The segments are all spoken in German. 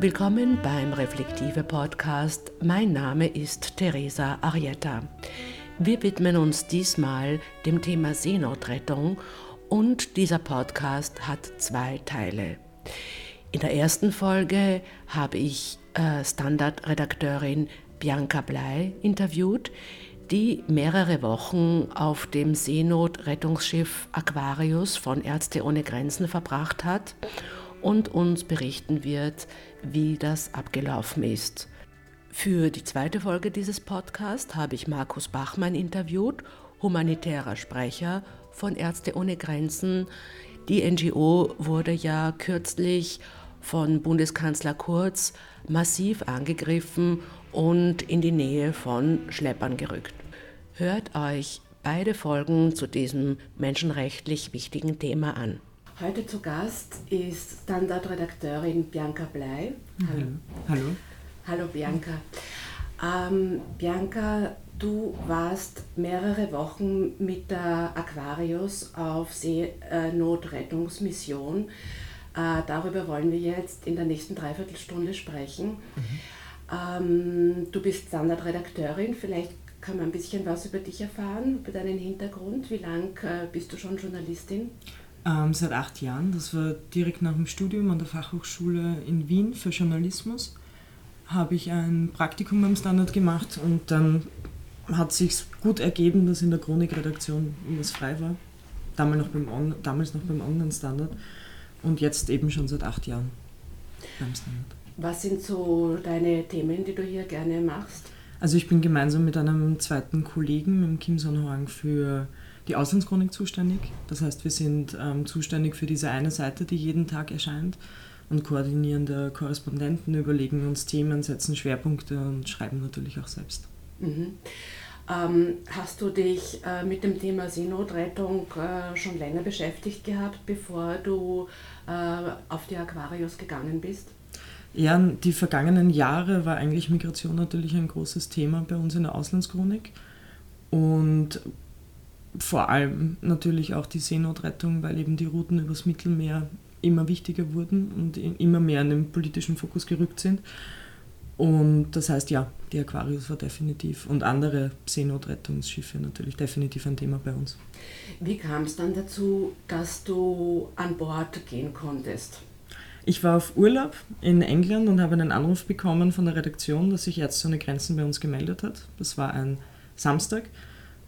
Willkommen beim Reflektive Podcast. Mein Name ist Teresa Arietta. Wir widmen uns diesmal dem Thema Seenotrettung und dieser Podcast hat zwei Teile. In der ersten Folge habe ich äh, Standardredakteurin Bianca Blei interviewt, die mehrere Wochen auf dem Seenotrettungsschiff Aquarius von Ärzte ohne Grenzen verbracht hat und uns berichten wird, wie das abgelaufen ist. Für die zweite Folge dieses Podcasts habe ich Markus Bachmann interviewt, humanitärer Sprecher von Ärzte ohne Grenzen. Die NGO wurde ja kürzlich von Bundeskanzler Kurz massiv angegriffen und in die Nähe von Schleppern gerückt. Hört euch beide Folgen zu diesem menschenrechtlich wichtigen Thema an. Heute zu Gast ist Standardredakteurin Bianca Blei. Hallo. Hallo. Hallo Bianca. Ähm, Bianca, du warst mehrere Wochen mit der Aquarius auf Seenotrettungsmission. Äh, darüber wollen wir jetzt in der nächsten Dreiviertelstunde sprechen. Mhm. Ähm, du bist Standardredakteurin, vielleicht kann man ein bisschen was über dich erfahren, über deinen Hintergrund. Wie lange äh, bist du schon Journalistin? Ähm, seit acht Jahren. Das war direkt nach dem Studium an der Fachhochschule in Wien für Journalismus. Habe ich ein Praktikum beim Standard gemacht und dann hat sich gut ergeben, dass in der Chronikredaktion was frei war. Damals noch beim, On damals noch beim Online-Standard und jetzt eben schon seit acht Jahren beim Standard. Was sind so deine Themen, die du hier gerne machst? Also ich bin gemeinsam mit einem zweiten Kollegen, mit Kim Sonhoang, für die Auslandschronik zuständig. Das heißt, wir sind ähm, zuständig für diese eine Seite, die jeden Tag erscheint und koordinieren der Korrespondenten, überlegen uns Themen, setzen Schwerpunkte und schreiben natürlich auch selbst. Mhm. Ähm, hast du dich äh, mit dem Thema Seenotrettung äh, schon länger beschäftigt gehabt, bevor du äh, auf die Aquarius gegangen bist? Ja, die vergangenen Jahre war eigentlich Migration natürlich ein großes Thema bei uns in der Auslandschronik. Und vor allem natürlich auch die Seenotrettung, weil eben die Routen übers Mittelmeer immer wichtiger wurden und immer mehr in den politischen Fokus gerückt sind. Und das heißt, ja, die Aquarius war definitiv und andere Seenotrettungsschiffe natürlich definitiv ein Thema bei uns. Wie kam es dann dazu, dass du an Bord gehen konntest? Ich war auf Urlaub in England und habe einen Anruf bekommen von der Redaktion, dass sich Ärzte ohne Grenzen bei uns gemeldet hat. Das war ein Samstag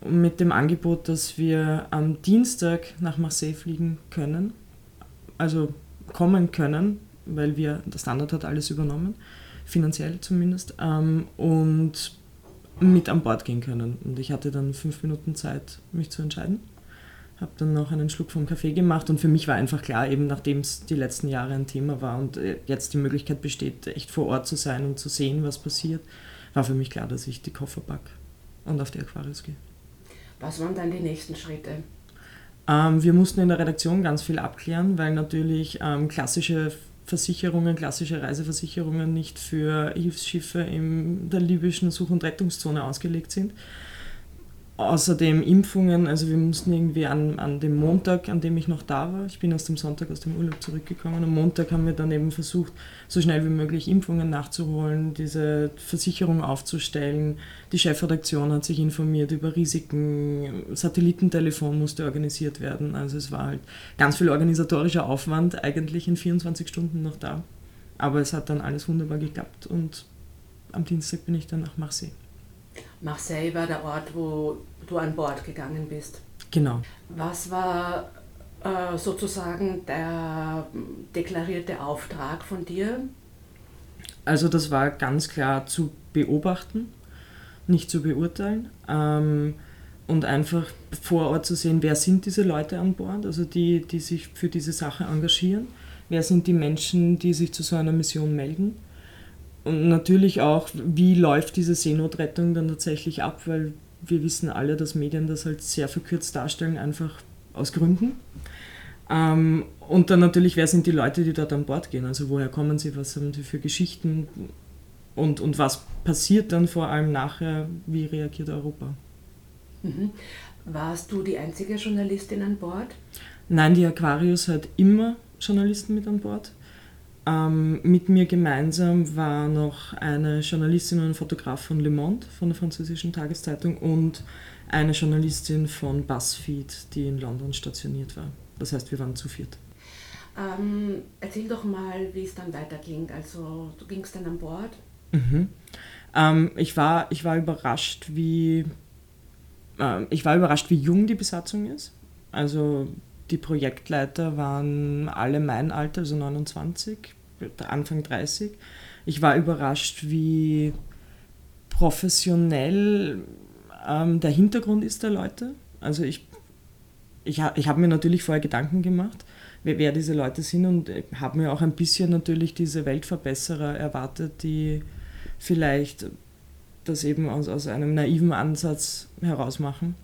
mit dem Angebot, dass wir am Dienstag nach Marseille fliegen können, also kommen können, weil wir, der Standard hat alles übernommen, finanziell zumindest, ähm, und mit an Bord gehen können. Und ich hatte dann fünf Minuten Zeit, mich zu entscheiden. Habe dann noch einen Schluck vom Kaffee gemacht und für mich war einfach klar, eben nachdem es die letzten Jahre ein Thema war und äh, jetzt die Möglichkeit besteht, echt vor Ort zu sein und zu sehen, was passiert, war für mich klar, dass ich die Koffer packe und auf die Aquarius gehe. Was waren dann die nächsten Schritte? Ähm, wir mussten in der Redaktion ganz viel abklären, weil natürlich ähm, klassische Versicherungen, klassische Reiseversicherungen nicht für Hilfsschiffe in der libyschen Such- und Rettungszone ausgelegt sind. Außerdem Impfungen, also wir mussten irgendwie an, an dem Montag, an dem ich noch da war, ich bin aus dem Sonntag aus dem Urlaub zurückgekommen, am Montag haben wir dann eben versucht, so schnell wie möglich Impfungen nachzuholen, diese Versicherung aufzustellen. Die Chefredaktion hat sich informiert über Risiken, Satellitentelefon musste organisiert werden, also es war halt ganz viel organisatorischer Aufwand, eigentlich in 24 Stunden noch da. Aber es hat dann alles wunderbar geklappt und am Dienstag bin ich dann nach Marseille. Marseille war der Ort, wo du an Bord gegangen bist. Genau. Was war äh, sozusagen der deklarierte Auftrag von dir? Also das war ganz klar zu beobachten, nicht zu beurteilen ähm, und einfach vor Ort zu sehen, wer sind diese Leute an Bord, also die, die sich für diese Sache engagieren, wer sind die Menschen, die sich zu so einer Mission melden und natürlich auch, wie läuft diese Seenotrettung dann tatsächlich ab, weil wir wissen alle, dass Medien das halt sehr verkürzt darstellen, einfach aus Gründen. Ähm, und dann natürlich, wer sind die Leute, die dort an Bord gehen? Also woher kommen sie, was haben sie für Geschichten und, und was passiert dann vor allem nachher, wie reagiert Europa? Mhm. Warst du die einzige Journalistin an Bord? Nein, die Aquarius hat immer Journalisten mit an Bord. Ähm, mit mir gemeinsam war noch eine Journalistin und ein Fotograf von Le Monde, von der französischen Tageszeitung, und eine Journalistin von BuzzFeed, die in London stationiert war. Das heißt, wir waren zu viert. Ähm, erzähl doch mal, wie es dann weiterging. Also du gingst dann an Bord. Mhm. Ähm, ich, war, ich war überrascht, wie äh, ich war überrascht, wie jung die Besatzung ist. Also die Projektleiter waren alle mein Alter, also 29, Anfang 30. Ich war überrascht, wie professionell ähm, der Hintergrund ist der Leute. Also ich, ich, ich habe mir natürlich vorher Gedanken gemacht, wer, wer diese Leute sind und habe mir auch ein bisschen natürlich diese Weltverbesserer erwartet, die vielleicht das eben aus, aus einem naiven Ansatz herausmachen.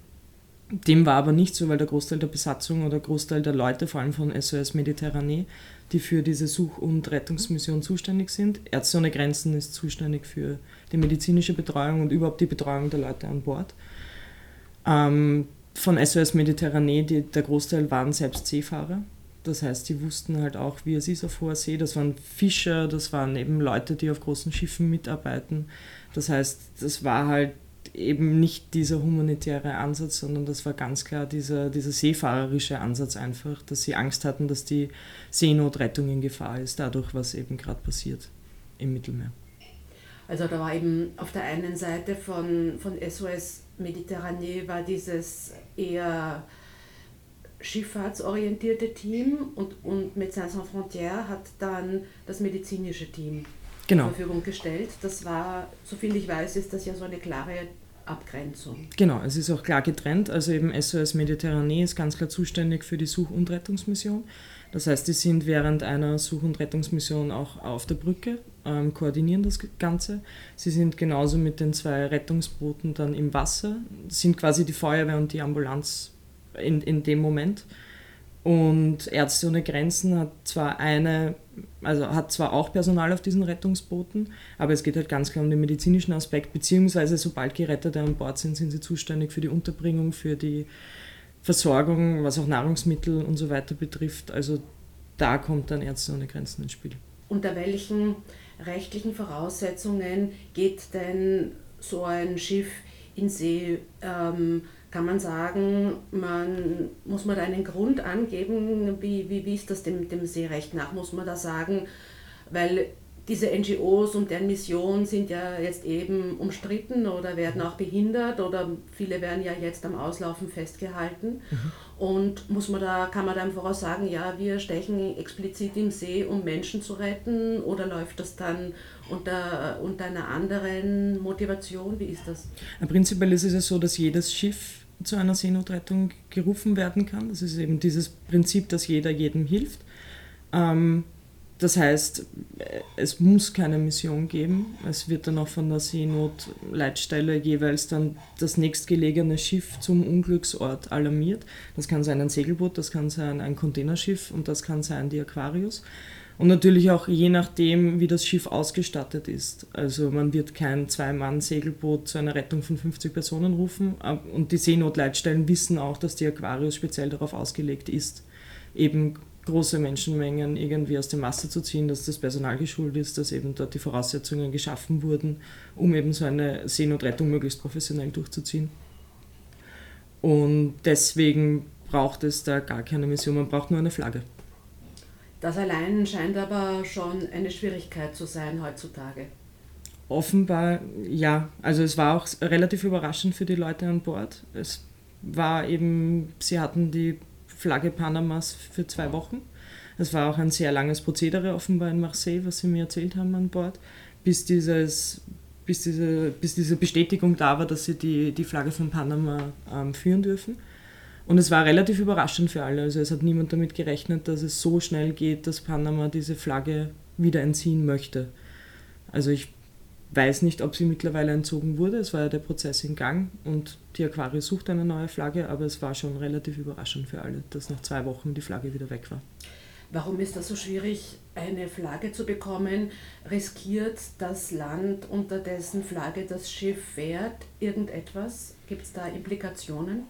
Dem war aber nicht so, weil der Großteil der Besatzung oder Großteil der Leute, vor allem von SOS Mediterranee, die für diese Such- und Rettungsmission zuständig sind. Ärzte ohne Grenzen ist zuständig für die medizinische Betreuung und überhaupt die Betreuung der Leute an Bord. Ähm, von SOS Mediterranee, die, der Großteil waren selbst Seefahrer. Das heißt, die wussten halt auch, wie es ist auf hoher See. Das waren Fischer, das waren eben Leute, die auf großen Schiffen mitarbeiten. Das heißt, das war halt eben nicht dieser humanitäre Ansatz, sondern das war ganz klar dieser, dieser seefahrerische Ansatz einfach, dass sie Angst hatten, dass die Seenotrettung in Gefahr ist, dadurch, was eben gerade passiert im Mittelmeer. Also da war eben auf der einen Seite von, von SOS Mediterranee war dieses eher schifffahrtsorientierte Team und, und Médecins Sans Frontières hat dann das medizinische Team genau. zur Verfügung gestellt. Das war, soviel ich weiß, ist das ja so eine klare Abgrenzung. Genau, es ist auch klar getrennt. Also eben SOS Mediterranee ist ganz klar zuständig für die Such- und Rettungsmission. Das heißt, die sind während einer Such- und Rettungsmission auch auf der Brücke, ähm, koordinieren das Ganze. Sie sind genauso mit den zwei Rettungsbooten dann im Wasser, sind quasi die Feuerwehr und die Ambulanz in, in dem Moment. Und Ärzte ohne Grenzen hat zwar eine, also hat zwar auch Personal auf diesen Rettungsbooten, aber es geht halt ganz klar um den medizinischen Aspekt, beziehungsweise sobald Gerettete an Bord sind, sind sie zuständig für die Unterbringung, für die Versorgung, was auch Nahrungsmittel und so weiter betrifft. Also da kommt dann Ärzte ohne Grenzen ins Spiel. Unter welchen rechtlichen Voraussetzungen geht denn so ein Schiff in See? Ähm, kann man sagen, man, muss man da einen Grund angeben, wie, wie, wie ist das dem, dem Seerecht nach? Muss man da sagen, weil diese NGOs und deren Mission sind ja jetzt eben umstritten oder werden auch behindert oder viele werden ja jetzt am Auslaufen festgehalten. Mhm. Und muss man da, kann man da im Voraus sagen, ja, wir stechen explizit im See, um Menschen zu retten oder läuft das dann unter, unter einer anderen Motivation? Wie ist das? Prinzipiell ist es so, dass jedes Schiff zu einer Seenotrettung gerufen werden kann. Das ist eben dieses Prinzip, dass jeder jedem hilft. Ähm, das heißt, es muss keine Mission geben. Es wird dann auch von der Seenotleitstelle jeweils dann das nächstgelegene Schiff zum Unglücksort alarmiert. Das kann sein ein Segelboot, das kann sein ein Containerschiff und das kann sein die Aquarius. Und natürlich auch je nachdem, wie das Schiff ausgestattet ist. Also man wird kein Zwei-Mann-Segelboot zu einer Rettung von 50 Personen rufen. Und die Seenotleitstellen wissen auch, dass die Aquarius speziell darauf ausgelegt ist, eben große Menschenmengen irgendwie aus dem Wasser zu ziehen, dass das Personal geschult ist, dass eben dort die Voraussetzungen geschaffen wurden, um eben so eine Seenotrettung möglichst professionell durchzuziehen. Und deswegen braucht es da gar keine Mission, man braucht nur eine Flagge. Das allein scheint aber schon eine Schwierigkeit zu sein heutzutage. Offenbar ja. Also es war auch relativ überraschend für die Leute an Bord. Es war eben, sie hatten die Flagge Panamas für zwei Wochen. Es war auch ein sehr langes Prozedere offenbar in Marseille, was sie mir erzählt haben an Bord, bis, dieses, bis, diese, bis diese Bestätigung da war, dass sie die, die Flagge von Panama ähm, führen dürfen. Und es war relativ überraschend für alle. Also es hat niemand damit gerechnet, dass es so schnell geht, dass Panama diese Flagge wieder entziehen möchte. Also ich weiß nicht, ob sie mittlerweile entzogen wurde. Es war ja der Prozess in Gang und die Aquarius sucht eine neue Flagge, aber es war schon relativ überraschend für alle, dass nach zwei Wochen die Flagge wieder weg war. Warum ist das so schwierig, eine Flagge zu bekommen? Riskiert das Land, unter dessen Flagge das Schiff fährt, irgendetwas? Gibt es da Implikationen?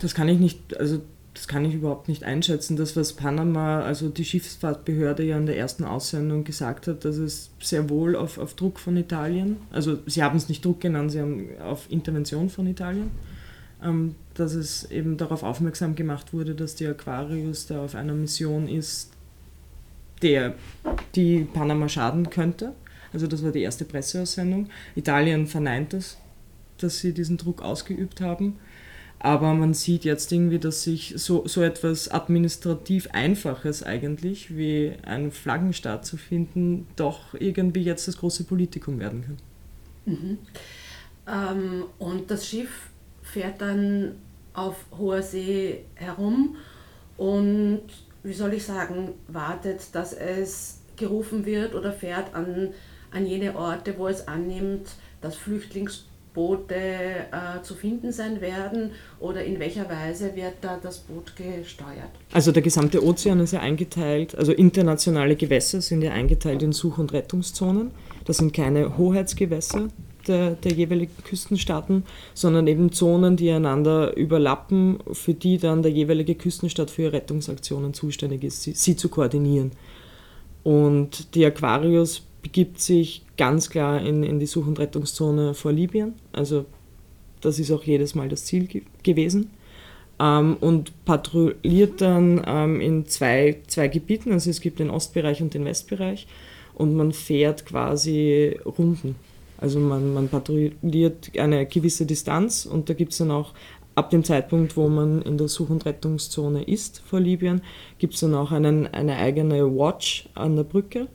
Das kann ich nicht, also das kann ich überhaupt nicht einschätzen. Das, was Panama, also die Schiffsfahrtbehörde ja in der ersten Aussendung gesagt hat, dass es sehr wohl auf, auf Druck von Italien, also sie haben es nicht Druck genannt, sie haben auf Intervention von Italien, ähm, dass es eben darauf aufmerksam gemacht wurde, dass die Aquarius da auf einer Mission ist, der die Panama schaden könnte. Also das war die erste Presseaussendung. Italien verneint das, dass sie diesen Druck ausgeübt haben. Aber man sieht jetzt irgendwie, dass sich so, so etwas administrativ Einfaches eigentlich, wie einen Flaggenstaat zu finden, doch irgendwie jetzt das große Politikum werden kann. Mhm. Ähm, und das Schiff fährt dann auf hoher See herum und, wie soll ich sagen, wartet, dass es gerufen wird oder fährt an, an jene Orte, wo es annimmt, dass Flüchtlings Boote äh, zu finden sein werden oder in welcher Weise wird da das Boot gesteuert? Also der gesamte Ozean ist ja eingeteilt, also internationale Gewässer sind ja eingeteilt in Such- und Rettungszonen. Das sind keine Hoheitsgewässer der, der jeweiligen Küstenstaaten, sondern eben Zonen, die einander überlappen, für die dann der jeweilige Küstenstaat für Rettungsaktionen zuständig ist, sie, sie zu koordinieren. Und die Aquarius begibt sich ganz klar in, in die Such- und Rettungszone vor Libyen. Also das ist auch jedes Mal das Ziel ge gewesen. Ähm, und patrouilliert dann ähm, in zwei, zwei Gebieten. Also es gibt den Ostbereich und den Westbereich. Und man fährt quasi Runden. Also man, man patrouilliert eine gewisse Distanz und da gibt es dann auch ab dem Zeitpunkt, wo man in der Such- und Rettungszone ist vor Libyen, gibt es dann auch einen, eine eigene Watch an der Brücke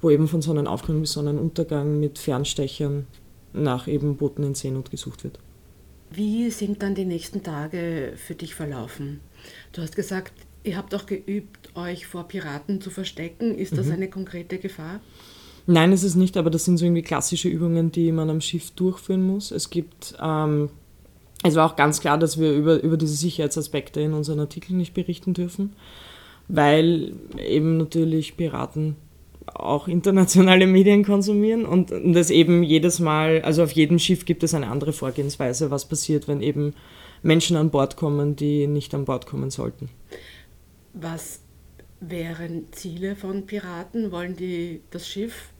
wo eben von Sonnenaufgang bis Sonnenuntergang mit Fernstechern nach eben Booten in Seenot gesucht wird. Wie sind dann die nächsten Tage für dich verlaufen? Du hast gesagt, ihr habt auch geübt, euch vor Piraten zu verstecken. Ist das mhm. eine konkrete Gefahr? Nein, ist es nicht, aber das sind so irgendwie klassische Übungen, die man am Schiff durchführen muss. Es gibt, ähm, es war auch ganz klar, dass wir über, über diese Sicherheitsaspekte in unseren Artikeln nicht berichten dürfen, weil eben natürlich Piraten auch internationale Medien konsumieren und das eben jedes Mal, also auf jedem Schiff gibt es eine andere Vorgehensweise, was passiert, wenn eben Menschen an Bord kommen, die nicht an Bord kommen sollten. Was wären Ziele von Piraten? Wollen die das Schiff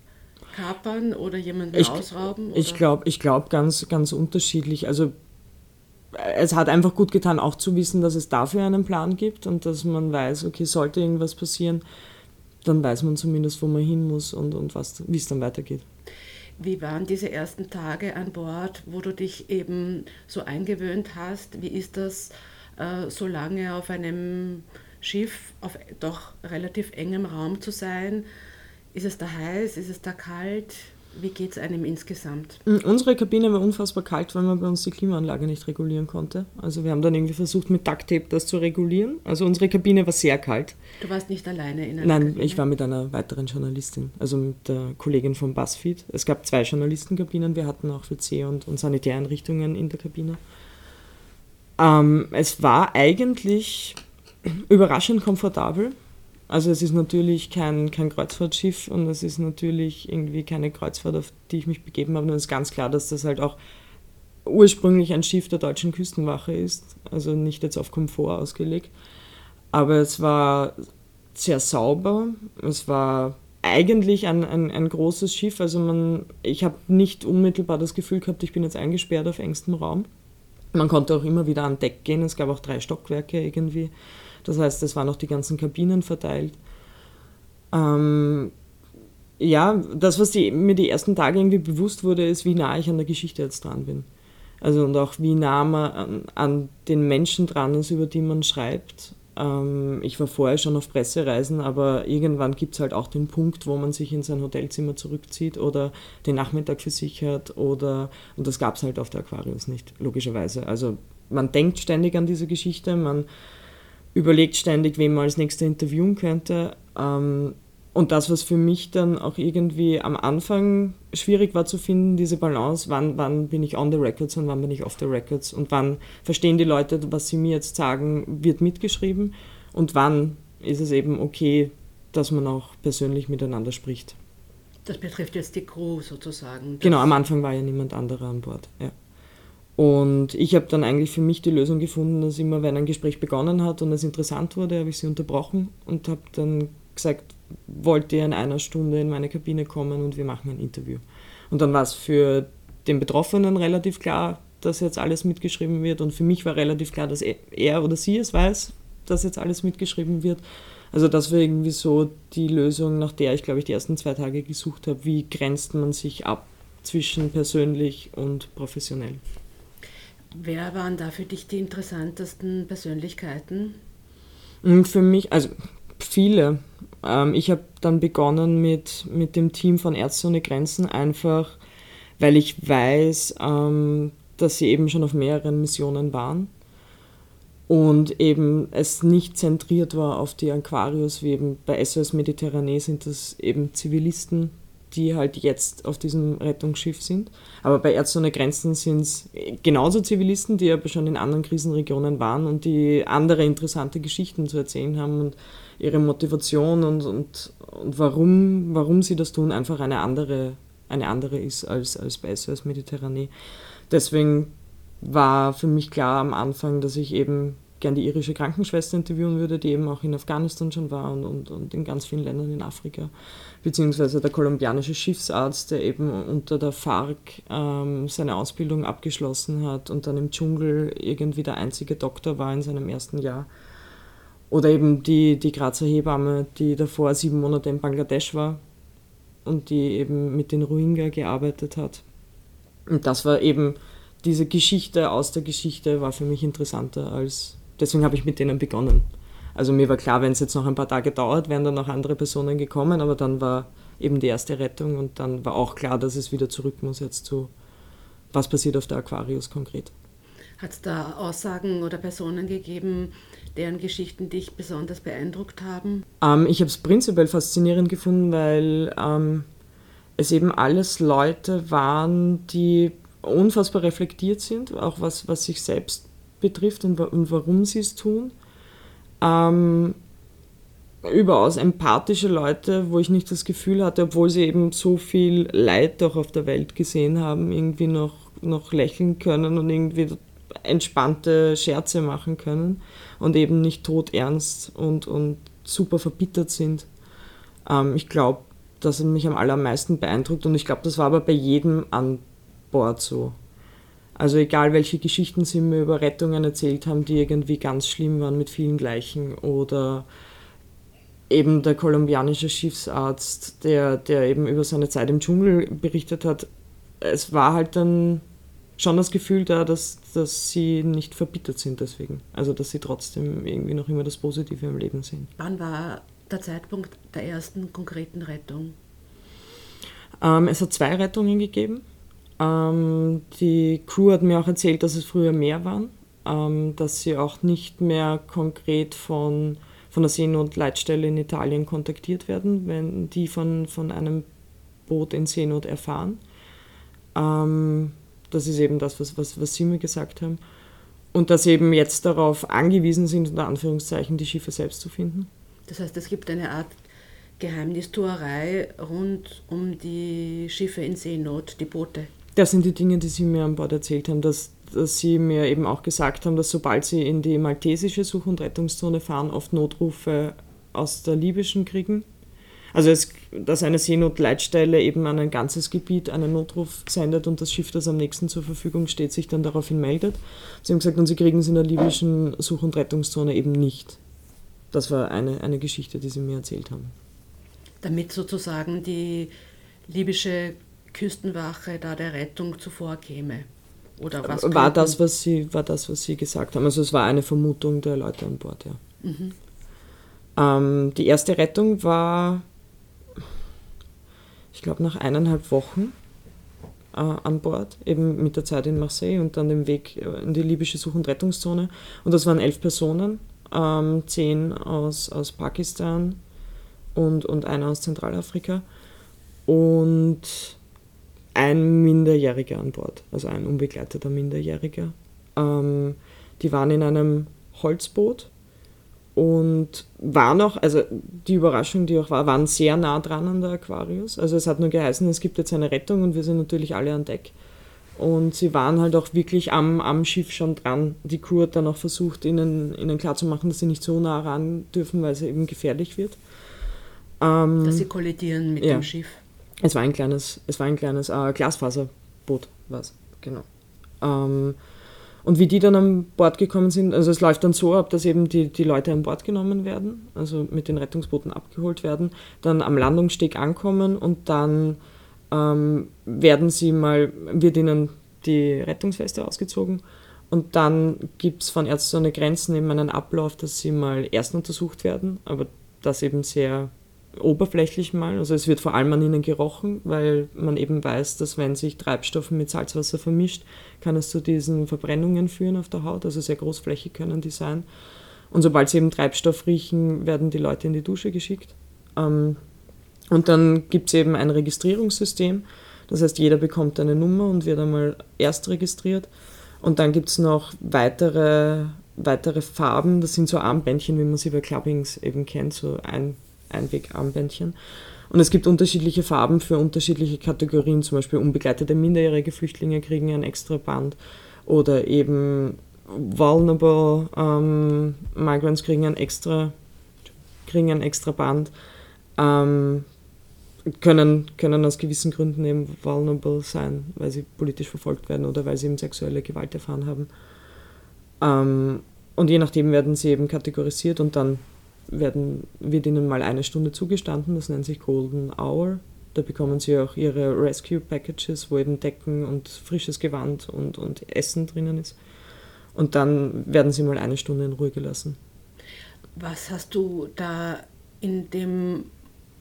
kapern oder jemanden ich, ausrauben? Oder? Ich glaube ich glaub ganz, ganz unterschiedlich. Also es hat einfach gut getan, auch zu wissen, dass es dafür einen Plan gibt und dass man weiß, okay, sollte irgendwas passieren, dann weiß man zumindest, wo man hin muss und, und wie es dann weitergeht. Wie waren diese ersten Tage an Bord, wo du dich eben so eingewöhnt hast? Wie ist das, äh, so lange auf einem Schiff, auf doch relativ engem Raum zu sein? Ist es da heiß? Ist es da kalt? Wie geht es einem insgesamt? Mm, unsere Kabine war unfassbar kalt, weil man bei uns die Klimaanlage nicht regulieren konnte. Also wir haben dann irgendwie versucht, mit Ducktape das zu regulieren. Also unsere Kabine war sehr kalt. Du warst nicht alleine in einer Nein, Kabine? ich war mit einer weiteren Journalistin, also mit der Kollegin von BuzzFeed. Es gab zwei Journalistenkabinen, wir hatten auch WC und, und Sanitäreinrichtungen in der Kabine. Ähm, es war eigentlich überraschend komfortabel. Also es ist natürlich kein, kein Kreuzfahrtschiff und es ist natürlich irgendwie keine Kreuzfahrt, auf die ich mich begeben habe. Und es ist ganz klar, dass das halt auch ursprünglich ein Schiff der deutschen Küstenwache ist, also nicht jetzt auf Komfort ausgelegt. Aber es war sehr sauber, es war eigentlich ein, ein, ein großes Schiff, also man, ich habe nicht unmittelbar das Gefühl gehabt, ich bin jetzt eingesperrt auf engstem Raum. Man konnte auch immer wieder an Deck gehen, es gab auch drei Stockwerke irgendwie. Das heißt, es waren auch die ganzen Kabinen verteilt. Ähm, ja, das, was die, mir die ersten Tage irgendwie bewusst wurde, ist, wie nah ich an der Geschichte jetzt dran bin. Also und auch wie nah man an, an den Menschen dran ist, über die man schreibt. Ähm, ich war vorher schon auf Pressereisen, aber irgendwann gibt es halt auch den Punkt, wo man sich in sein Hotelzimmer zurückzieht oder den Nachmittag versichert oder, und das gab es halt auf der Aquarius nicht, logischerweise. Also man denkt ständig an diese Geschichte, man überlegt ständig, wen man als nächster interviewen könnte. Ähm, und das, was für mich dann auch irgendwie am Anfang schwierig war zu finden, diese Balance, wann, wann bin ich on the records und wann bin ich off the records und wann verstehen die Leute, was sie mir jetzt sagen, wird mitgeschrieben und wann ist es eben okay, dass man auch persönlich miteinander spricht. Das betrifft jetzt die Crew sozusagen. Genau, am Anfang war ja niemand anderer an Bord. Ja. Und ich habe dann eigentlich für mich die Lösung gefunden, dass immer, wenn ein Gespräch begonnen hat und es interessant wurde, habe ich sie unterbrochen und habe dann gesagt, wollt ihr in einer Stunde in meine Kabine kommen und wir machen ein Interview. Und dann war es für den Betroffenen relativ klar, dass jetzt alles mitgeschrieben wird und für mich war relativ klar, dass er oder sie es weiß, dass jetzt alles mitgeschrieben wird. Also das war irgendwie so die Lösung, nach der ich, glaube ich, die ersten zwei Tage gesucht habe. Wie grenzt man sich ab zwischen persönlich und professionell? Wer waren da für dich die interessantesten Persönlichkeiten? Hm, für mich, also viele. Ähm, ich habe dann begonnen mit, mit dem Team von Ärzte ohne Grenzen, einfach weil ich weiß, ähm, dass sie eben schon auf mehreren Missionen waren und eben es nicht zentriert war auf die Aquarius, wie eben bei SOS Mediterranee sind das eben Zivilisten, die halt jetzt auf diesem Rettungsschiff sind. Aber bei Ärzte ohne Grenzen sind es genauso Zivilisten, die aber schon in anderen Krisenregionen waren und die andere interessante Geschichten zu erzählen haben und ihre Motivation und, und, und warum, warum sie das tun, einfach eine andere, eine andere ist als, als bei SOS Mediterranee. Deswegen war für mich klar am Anfang, dass ich eben gern die irische Krankenschwester interviewen würde, die eben auch in Afghanistan schon war und, und, und in ganz vielen Ländern in Afrika. Beziehungsweise der kolumbianische Schiffsarzt, der eben unter der FARC ähm, seine Ausbildung abgeschlossen hat und dann im Dschungel irgendwie der einzige Doktor war in seinem ersten Jahr. Oder eben die, die Grazer Hebamme, die davor sieben Monate in Bangladesch war und die eben mit den Rohingya gearbeitet hat. Und das war eben diese Geschichte aus der Geschichte war für mich interessanter als deswegen habe ich mit denen begonnen. Also mir war klar, wenn es jetzt noch ein paar Tage dauert, wären dann noch andere Personen gekommen, aber dann war eben die erste Rettung und dann war auch klar, dass es wieder zurück muss jetzt zu, was passiert auf der Aquarius konkret. Hat es da Aussagen oder Personen gegeben, deren Geschichten dich besonders beeindruckt haben? Ähm, ich habe es prinzipiell faszinierend gefunden, weil ähm, es eben alles Leute waren, die unfassbar reflektiert sind, auch was, was sich selbst betrifft und, und warum sie es tun. Ähm, überaus empathische Leute, wo ich nicht das Gefühl hatte, obwohl sie eben so viel Leid doch auf der Welt gesehen haben, irgendwie noch, noch lächeln können und irgendwie entspannte Scherze machen können und eben nicht todernst und, und super verbittert sind. Ähm, ich glaube, das hat mich am allermeisten beeindruckt und ich glaube, das war aber bei jedem an Bord so. Also egal, welche Geschichten sie mir über Rettungen erzählt haben, die irgendwie ganz schlimm waren mit vielen Gleichen oder eben der kolumbianische Schiffsarzt, der, der eben über seine Zeit im Dschungel berichtet hat, es war halt dann schon das Gefühl da, dass, dass sie nicht verbittert sind deswegen. Also dass sie trotzdem irgendwie noch immer das Positive im Leben sehen. Wann war der Zeitpunkt der ersten konkreten Rettung? Ähm, es hat zwei Rettungen gegeben. Ähm, die Crew hat mir auch erzählt, dass es früher mehr waren, ähm, dass sie auch nicht mehr konkret von, von der Seenotleitstelle in Italien kontaktiert werden, wenn die von, von einem Boot in Seenot erfahren. Ähm, das ist eben das, was, was, was Sie mir gesagt haben. Und dass sie eben jetzt darauf angewiesen sind, unter Anführungszeichen, die Schiffe selbst zu finden. Das heißt, es gibt eine Art Geheimnistuerei rund um die Schiffe in Seenot, die Boote das sind die Dinge, die Sie mir an Bord erzählt haben, dass, dass Sie mir eben auch gesagt haben, dass sobald Sie in die maltesische Such- und Rettungszone fahren, oft Notrufe aus der libyschen kriegen. Also es, dass eine Seenotleitstelle eben an ein ganzes Gebiet einen Notruf sendet und das Schiff, das am nächsten zur Verfügung steht, sich dann daraufhin meldet. Sie haben gesagt, und Sie kriegen es in der libyschen Such- und Rettungszone eben nicht. Das war eine, eine Geschichte, die Sie mir erzählt haben. Damit sozusagen die libysche Küstenwache da der Rettung zuvorkäme. Oder was war das, was Sie, war das, was Sie gesagt haben? Also es war eine Vermutung der Leute an Bord, ja. Mhm. Ähm, die erste Rettung war, ich glaube, nach eineinhalb Wochen äh, an Bord, eben mit der Zeit in Marseille und dann dem Weg äh, in die libysche Such- und Rettungszone. Und das waren elf Personen, ähm, zehn aus, aus Pakistan und, und einer aus Zentralafrika. Und ein Minderjähriger an Bord, also ein unbegleiteter Minderjähriger. Ähm, die waren in einem Holzboot und waren auch, also die Überraschung, die auch war, waren sehr nah dran an der Aquarius. Also es hat nur geheißen, es gibt jetzt eine Rettung und wir sind natürlich alle an Deck. und sie waren halt auch wirklich am, am Schiff schon dran. Die Crew hat dann auch versucht, ihnen, ihnen klarzumachen, dass sie nicht so nah ran dürfen, weil es eben gefährlich wird. Ähm, dass sie kollidieren mit ja. dem Schiff. Es war ein kleines, es war ein kleines äh, Glasfaserboot, was genau. Ähm, und wie die dann an Bord gekommen sind, also es läuft dann so ab, dass eben die, die Leute an Bord genommen werden, also mit den Rettungsbooten abgeholt werden, dann am Landungssteg ankommen und dann ähm, werden sie mal, wird ihnen die Rettungsweste ausgezogen und dann gibt es von Ärzte ohne Grenzen eben einen Ablauf, dass sie mal erst untersucht werden, aber das eben sehr oberflächlich mal. Also es wird vor allem an ihnen gerochen, weil man eben weiß, dass wenn sich Treibstoff mit Salzwasser vermischt, kann es zu diesen Verbrennungen führen auf der Haut. Also sehr großflächig können die sein. Und sobald sie eben Treibstoff riechen, werden die Leute in die Dusche geschickt. Ähm, und dann gibt es eben ein Registrierungssystem. Das heißt, jeder bekommt eine Nummer und wird einmal erst registriert. Und dann gibt es noch weitere, weitere Farben. Das sind so Armbändchen, wie man sie bei Clubbings eben kennt, so ein Einwegarmbändchen. Und es gibt unterschiedliche Farben für unterschiedliche Kategorien. Zum Beispiel unbegleitete minderjährige Flüchtlinge kriegen ein extra Band. Oder eben vulnerable ähm, Migrants kriegen ein extra, kriegen ein extra Band. Ähm, können, können aus gewissen Gründen eben vulnerable sein, weil sie politisch verfolgt werden oder weil sie eben sexuelle Gewalt erfahren haben. Ähm, und je nachdem werden sie eben kategorisiert und dann werden, wird ihnen mal eine Stunde zugestanden, das nennt sich Golden Hour. Da bekommen sie auch ihre Rescue Packages, wo eben Decken und frisches Gewand und, und Essen drinnen ist. Und dann werden sie mal eine Stunde in Ruhe gelassen. Was hast du da in dem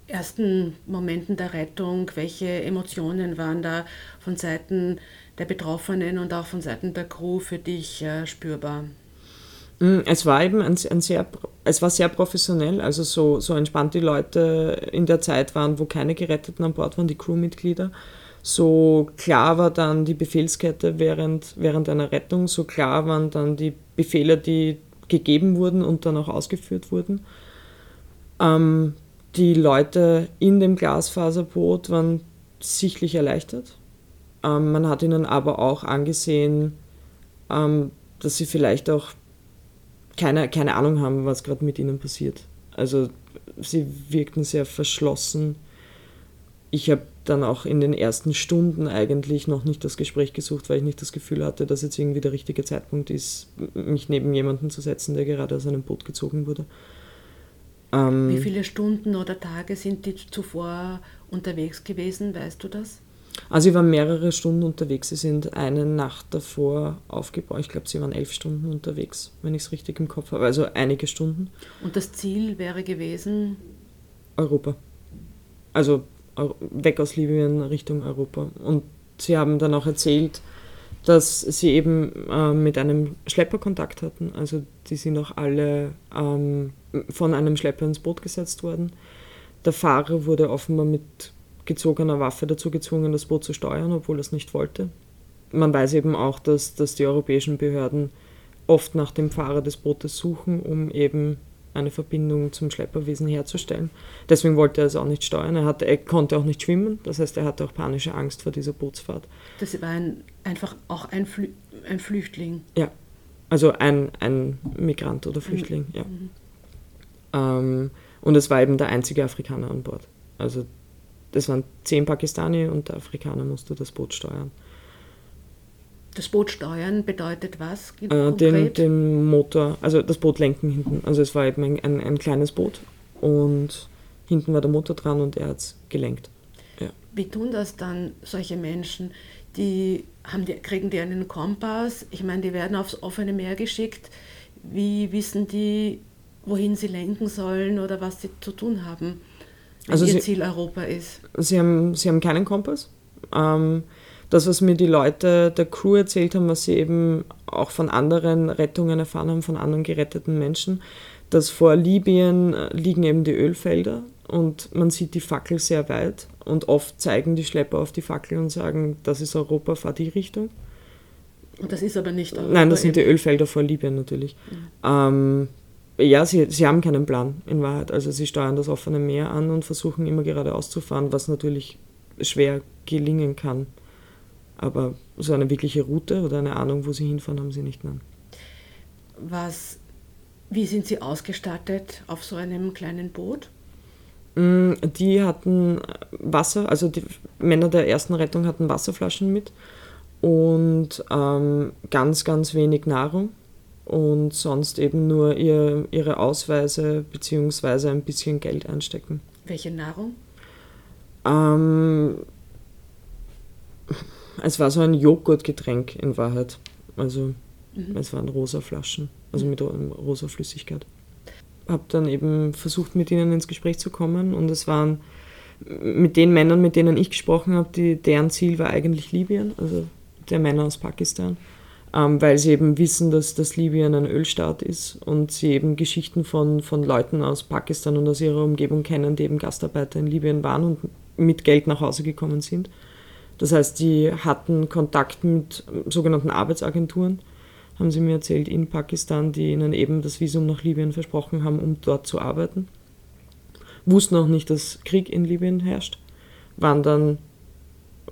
ersten Momenten der Rettung, welche Emotionen waren da von Seiten der Betroffenen und auch von Seiten der Crew für dich äh, spürbar? Mm, es war eben ein, ein, sehr, es war sehr professionell, also so, so entspannt die Leute in der Zeit waren, wo keine Geretteten an Bord waren, die Crewmitglieder. So klar war dann die Befehlskette während, während einer Rettung, so klar waren dann die Befehle, die gegeben wurden und dann auch ausgeführt wurden. Ähm, die Leute in dem Glasfaserboot waren sichtlich erleichtert. Ähm, man hat ihnen aber auch angesehen, ähm, dass sie vielleicht auch keine, keine Ahnung haben, was gerade mit ihnen passiert. Also sie wirkten sehr verschlossen. Ich habe dann auch in den ersten Stunden eigentlich noch nicht das Gespräch gesucht, weil ich nicht das Gefühl hatte, dass jetzt irgendwie der richtige Zeitpunkt ist, mich neben jemanden zu setzen, der gerade aus einem Boot gezogen wurde. Ähm, Wie viele Stunden oder Tage sind die zuvor unterwegs gewesen, weißt du das? Also sie waren mehrere Stunden unterwegs. Sie sind eine Nacht davor aufgebaut. Ich glaube, sie waren elf Stunden unterwegs, wenn ich es richtig im Kopf habe. Also einige Stunden. Und das Ziel wäre gewesen? Europa. Also weg aus Libyen Richtung Europa. Und sie haben dann auch erzählt, dass sie eben äh, mit einem Schlepper Kontakt hatten. Also die sind auch alle ähm, von einem Schlepper ins Boot gesetzt worden. Der Fahrer wurde offenbar mit gezogener Waffe dazu gezwungen, das Boot zu steuern, obwohl er es nicht wollte. Man weiß eben auch, dass, dass die europäischen Behörden oft nach dem Fahrer des Bootes suchen, um eben eine Verbindung zum Schlepperwesen herzustellen. Deswegen wollte er es auch nicht steuern. Er, hatte, er konnte auch nicht schwimmen, das heißt, er hatte auch panische Angst vor dieser Bootsfahrt. Das war ein, einfach auch ein, Flü ein Flüchtling. Ja, also ein, ein Migrant oder Flüchtling, mhm. ja. Mhm. Ähm, und es war eben der einzige Afrikaner an Bord. Also das waren zehn Pakistani und der Afrikaner musste das Boot steuern. Das Boot steuern bedeutet was? Äh, den, den, Motor, also das Boot lenken hinten. Also es war eben ein, ein, ein kleines Boot und hinten war der Motor dran und er hat es gelenkt. Ja. Wie tun das dann solche Menschen? Die, haben die kriegen die einen Kompass? Ich meine, die werden aufs offene Meer geschickt. Wie wissen die, wohin sie lenken sollen oder was sie zu tun haben? Also ihr sie, Ziel Europa ist? Sie haben, sie haben keinen Kompass. Ähm, das, was mir die Leute der Crew erzählt haben, was sie eben auch von anderen Rettungen erfahren haben, von anderen geretteten Menschen, dass vor Libyen liegen eben die Ölfelder und man sieht die Fackel sehr weit und oft zeigen die Schlepper auf die Fackel und sagen, das ist Europa, fahr die Richtung. Und das ist aber nicht Europa. Nein, das sind die Ölfelder vor Libyen natürlich. Mhm. Ähm, ja, sie, sie haben keinen Plan in Wahrheit. Also sie steuern das offene Meer an und versuchen immer geradeaus zu fahren, was natürlich schwer gelingen kann. Aber so eine wirkliche Route oder eine Ahnung, wo sie hinfahren, haben sie nicht. Nein. Was, wie sind Sie ausgestattet auf so einem kleinen Boot? Mm, die hatten Wasser, also die Männer der ersten Rettung hatten Wasserflaschen mit und ähm, ganz, ganz wenig Nahrung und sonst eben nur ihr, ihre Ausweise bzw. ein bisschen Geld einstecken. Welche Nahrung? Ähm, es war so ein Joghurtgetränk in Wahrheit. Also mhm. es waren rosa Flaschen, also mit rosa Flüssigkeit. Habe dann eben versucht, mit ihnen ins Gespräch zu kommen und es waren mit den Männern, mit denen ich gesprochen habe, deren Ziel war eigentlich Libyen, also der Männer aus Pakistan, ähm, weil sie eben wissen, dass, dass Libyen ein Ölstaat ist und sie eben Geschichten von, von Leuten aus Pakistan und aus ihrer Umgebung kennen, die eben Gastarbeiter in Libyen waren und mit Geld nach Hause gekommen sind. Das heißt, die hatten Kontakt mit sogenannten Arbeitsagenturen, haben sie mir erzählt, in Pakistan, die ihnen eben das Visum nach Libyen versprochen haben, um dort zu arbeiten. Wussten auch nicht, dass Krieg in Libyen herrscht, waren dann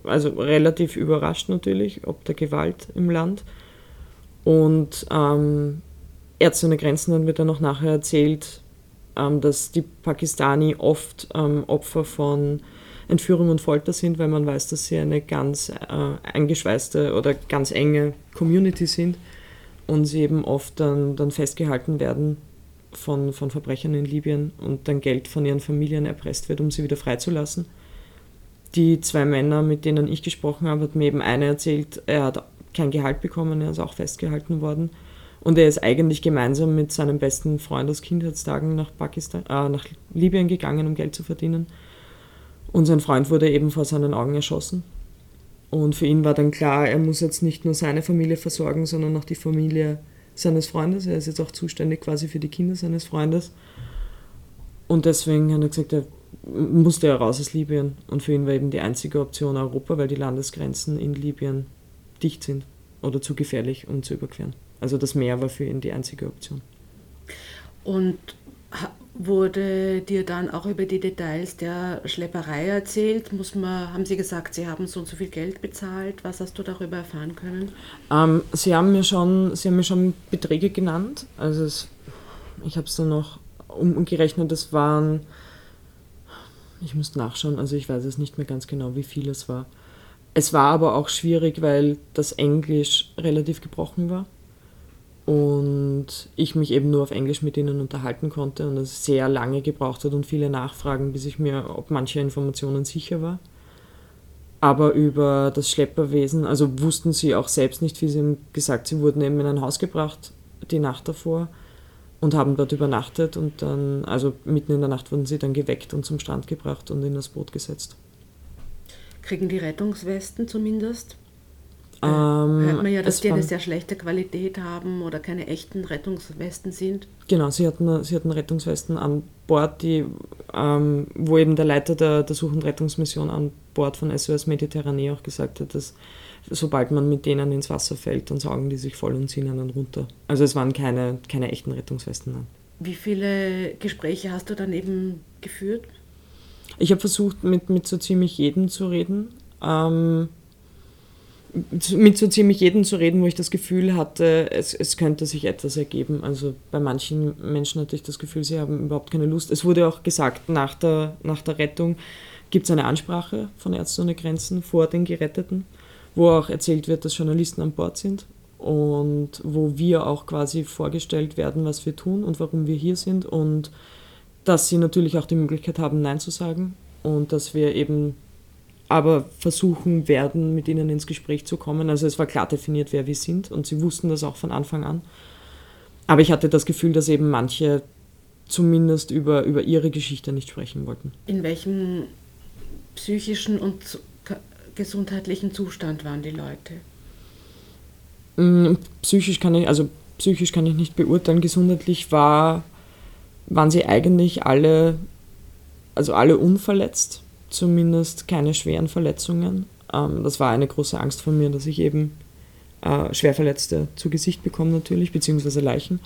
also relativ überrascht natürlich, ob der Gewalt im Land. Und ähm, Ärzte ohne Grenzen hat mir dann noch nachher erzählt, ähm, dass die Pakistani oft ähm, Opfer von Entführung und Folter sind, weil man weiß, dass sie eine ganz äh, eingeschweißte oder ganz enge Community sind und sie eben oft dann, dann festgehalten werden von, von Verbrechern in Libyen und dann Geld von ihren Familien erpresst wird, um sie wieder freizulassen. Die zwei Männer, mit denen ich gesprochen habe, hat mir eben einer erzählt, er hat kein Gehalt bekommen, er ist auch festgehalten worden. Und er ist eigentlich gemeinsam mit seinem besten Freund aus Kindheitstagen nach, Pakistan, äh, nach Libyen gegangen, um Geld zu verdienen. Und sein Freund wurde eben vor seinen Augen erschossen. Und für ihn war dann klar, er muss jetzt nicht nur seine Familie versorgen, sondern auch die Familie seines Freundes. Er ist jetzt auch zuständig quasi für die Kinder seines Freundes. Und deswegen hat er gesagt, er musste er raus aus Libyen. Und für ihn war eben die einzige Option Europa, weil die Landesgrenzen in Libyen dicht sind oder zu gefährlich, um zu überqueren. Also das Meer war für ihn die einzige Option. Und wurde dir dann auch über die Details der Schlepperei erzählt? Muss man, haben sie gesagt, sie haben so und so viel Geld bezahlt? Was hast du darüber erfahren können? Ähm, sie, haben mir schon, sie haben mir schon Beträge genannt. Also es, ich habe es dann noch umgerechnet, das waren ich muss nachschauen, also ich weiß es nicht mehr ganz genau, wie viel es war. Es war aber auch schwierig, weil das Englisch relativ gebrochen war und ich mich eben nur auf Englisch mit ihnen unterhalten konnte und es sehr lange gebraucht hat und viele Nachfragen, bis ich mir ob mancher Informationen sicher war. Aber über das Schlepperwesen, also wussten sie auch selbst nicht, wie sie haben gesagt, sie wurden eben in ein Haus gebracht die Nacht davor und haben dort übernachtet und dann, also mitten in der Nacht wurden sie dann geweckt und zum Strand gebracht und in das Boot gesetzt. Kriegen die Rettungswesten zumindest? Ähm, Hört man ja, dass die eine sehr schlechte Qualität haben oder keine echten Rettungswesten sind. Genau, sie hatten, sie hatten Rettungswesten an Bord, die, ähm, wo eben der Leiter der, der Such- und Rettungsmission an Bord von SOS Mediterranee auch gesagt hat, dass sobald man mit denen ins Wasser fällt, dann saugen die sich voll und ziehen einen runter. Also es waren keine, keine echten Rettungswesten. Nein. Wie viele Gespräche hast du dann eben geführt? Ich habe versucht, mit, mit so ziemlich jedem zu reden. Ähm, mit so ziemlich jedem zu reden, wo ich das Gefühl hatte, es, es könnte sich etwas ergeben. Also bei manchen Menschen hatte ich das Gefühl, sie haben überhaupt keine Lust. Es wurde auch gesagt, nach der, nach der Rettung gibt es eine Ansprache von Ärzte ohne Grenzen vor den Geretteten wo auch erzählt wird, dass Journalisten an Bord sind und wo wir auch quasi vorgestellt werden, was wir tun und warum wir hier sind und dass sie natürlich auch die Möglichkeit haben, Nein zu sagen und dass wir eben aber versuchen werden, mit ihnen ins Gespräch zu kommen. Also es war klar definiert, wer wir sind und sie wussten das auch von Anfang an. Aber ich hatte das Gefühl, dass eben manche zumindest über, über ihre Geschichte nicht sprechen wollten. In welchem psychischen und gesundheitlichen Zustand waren die Leute? Mm, psychisch kann ich, also psychisch kann ich nicht beurteilen. Gesundheitlich war, waren sie eigentlich alle, also alle unverletzt, zumindest keine schweren Verletzungen. Ähm, das war eine große Angst von mir, dass ich eben äh, Schwerverletzte zu Gesicht bekomme natürlich, beziehungsweise Leichen.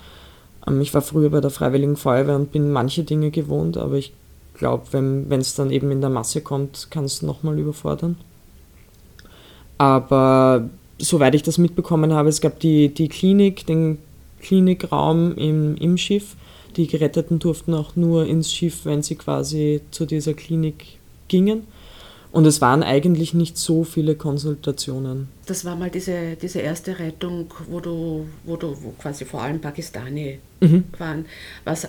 Ähm, ich war früher bei der Freiwilligen Feuerwehr und bin manche Dinge gewohnt, aber ich glaube, wenn es dann eben in der Masse kommt, kann es nochmal überfordern. Aber soweit ich das mitbekommen habe, es gab die, die Klinik, den Klinikraum im, im Schiff. Die Geretteten durften auch nur ins Schiff, wenn sie quasi zu dieser Klinik gingen. Und es waren eigentlich nicht so viele Konsultationen. Das war mal diese, diese erste Rettung, wo du, wo du wo quasi vor allem Pakistani mhm. waren. Was,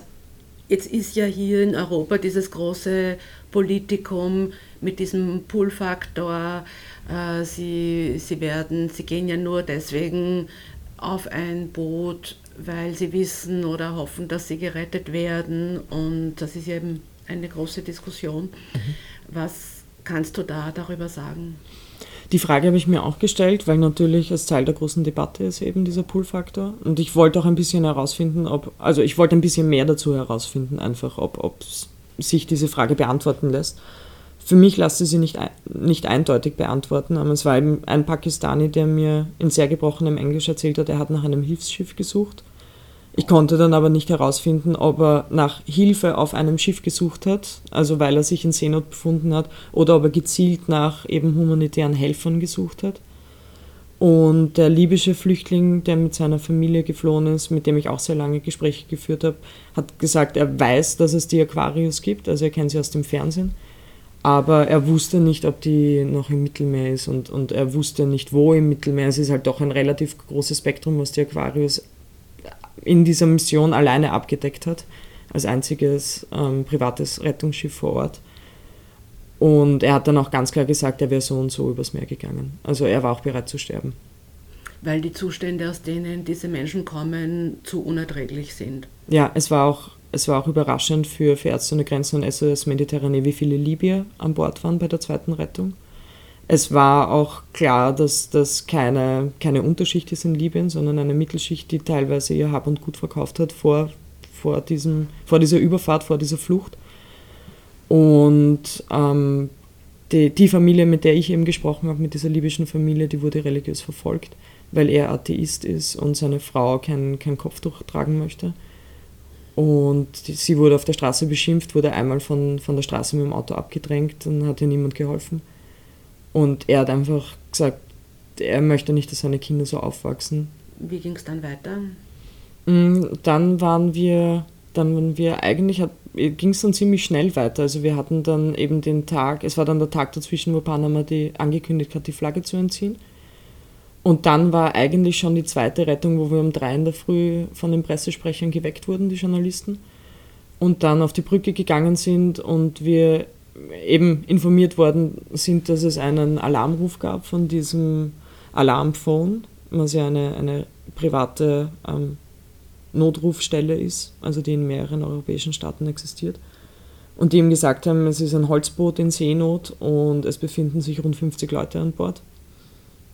jetzt ist ja hier in Europa dieses große Politikum mit diesem Pull-Faktor. Äh, sie, sie werden, sie gehen ja nur deswegen auf ein Boot, weil sie wissen oder hoffen, dass sie gerettet werden. Und das ist eben eine große Diskussion. Mhm. Was kannst du da darüber sagen? Die Frage habe ich mir auch gestellt, weil natürlich als Teil der großen Debatte ist eben dieser Pull-Faktor. Und ich wollte auch ein bisschen herausfinden, ob, also ich wollte ein bisschen mehr dazu herausfinden, einfach, ob, ob sich diese Frage beantworten lässt. Für mich lässt sie nicht, nicht eindeutig beantworten, aber es war eben ein Pakistani, der mir in sehr gebrochenem Englisch erzählt hat, er hat nach einem Hilfsschiff gesucht ich konnte dann aber nicht herausfinden, ob er nach Hilfe auf einem Schiff gesucht hat, also weil er sich in Seenot befunden hat, oder ob er gezielt nach eben humanitären Helfern gesucht hat. Und der libysche Flüchtling, der mit seiner Familie geflohen ist, mit dem ich auch sehr lange Gespräche geführt habe, hat gesagt, er weiß, dass es die Aquarius gibt, also er kennt sie aus dem Fernsehen, aber er wusste nicht, ob die noch im Mittelmeer ist und, und er wusste nicht, wo im Mittelmeer. Es ist halt doch ein relativ großes Spektrum, was die Aquarius in dieser Mission alleine abgedeckt hat, als einziges ähm, privates Rettungsschiff vor Ort. Und er hat dann auch ganz klar gesagt, er wäre so und so übers Meer gegangen. Also er war auch bereit zu sterben. Weil die Zustände, aus denen diese Menschen kommen, zu unerträglich sind. Ja, es war auch, es war auch überraschend für, für Ärzte ohne Grenzen und SOS Mediterranee, wie viele Libyer an Bord waren bei der zweiten Rettung. Es war auch klar, dass das keine, keine Unterschicht ist in Libyen, sondern eine Mittelschicht, die teilweise ihr Hab und Gut verkauft hat vor, vor, diesem, vor dieser Überfahrt, vor dieser Flucht. Und ähm, die, die Familie, mit der ich eben gesprochen habe, mit dieser libyschen Familie, die wurde religiös verfolgt, weil er Atheist ist und seine Frau kein, kein Kopftuch tragen möchte. Und sie wurde auf der Straße beschimpft, wurde einmal von, von der Straße mit dem Auto abgedrängt, dann hat ihr niemand geholfen. Und er hat einfach gesagt, er möchte nicht, dass seine Kinder so aufwachsen. Wie ging es dann weiter? Mm, dann waren wir, dann waren wir eigentlich, ging es dann ziemlich schnell weiter. Also wir hatten dann eben den Tag, es war dann der Tag dazwischen, wo Panama die angekündigt hat, die Flagge zu entziehen. Und dann war eigentlich schon die zweite Rettung, wo wir um drei in der Früh von den Pressesprechern geweckt wurden, die Journalisten. Und dann auf die Brücke gegangen sind und wir eben informiert worden sind, dass es einen Alarmruf gab von diesem Alarmphone, was ja eine, eine private ähm, Notrufstelle ist, also die in mehreren europäischen Staaten existiert. Und die ihm gesagt haben, es ist ein Holzboot in Seenot und es befinden sich rund 50 Leute an Bord.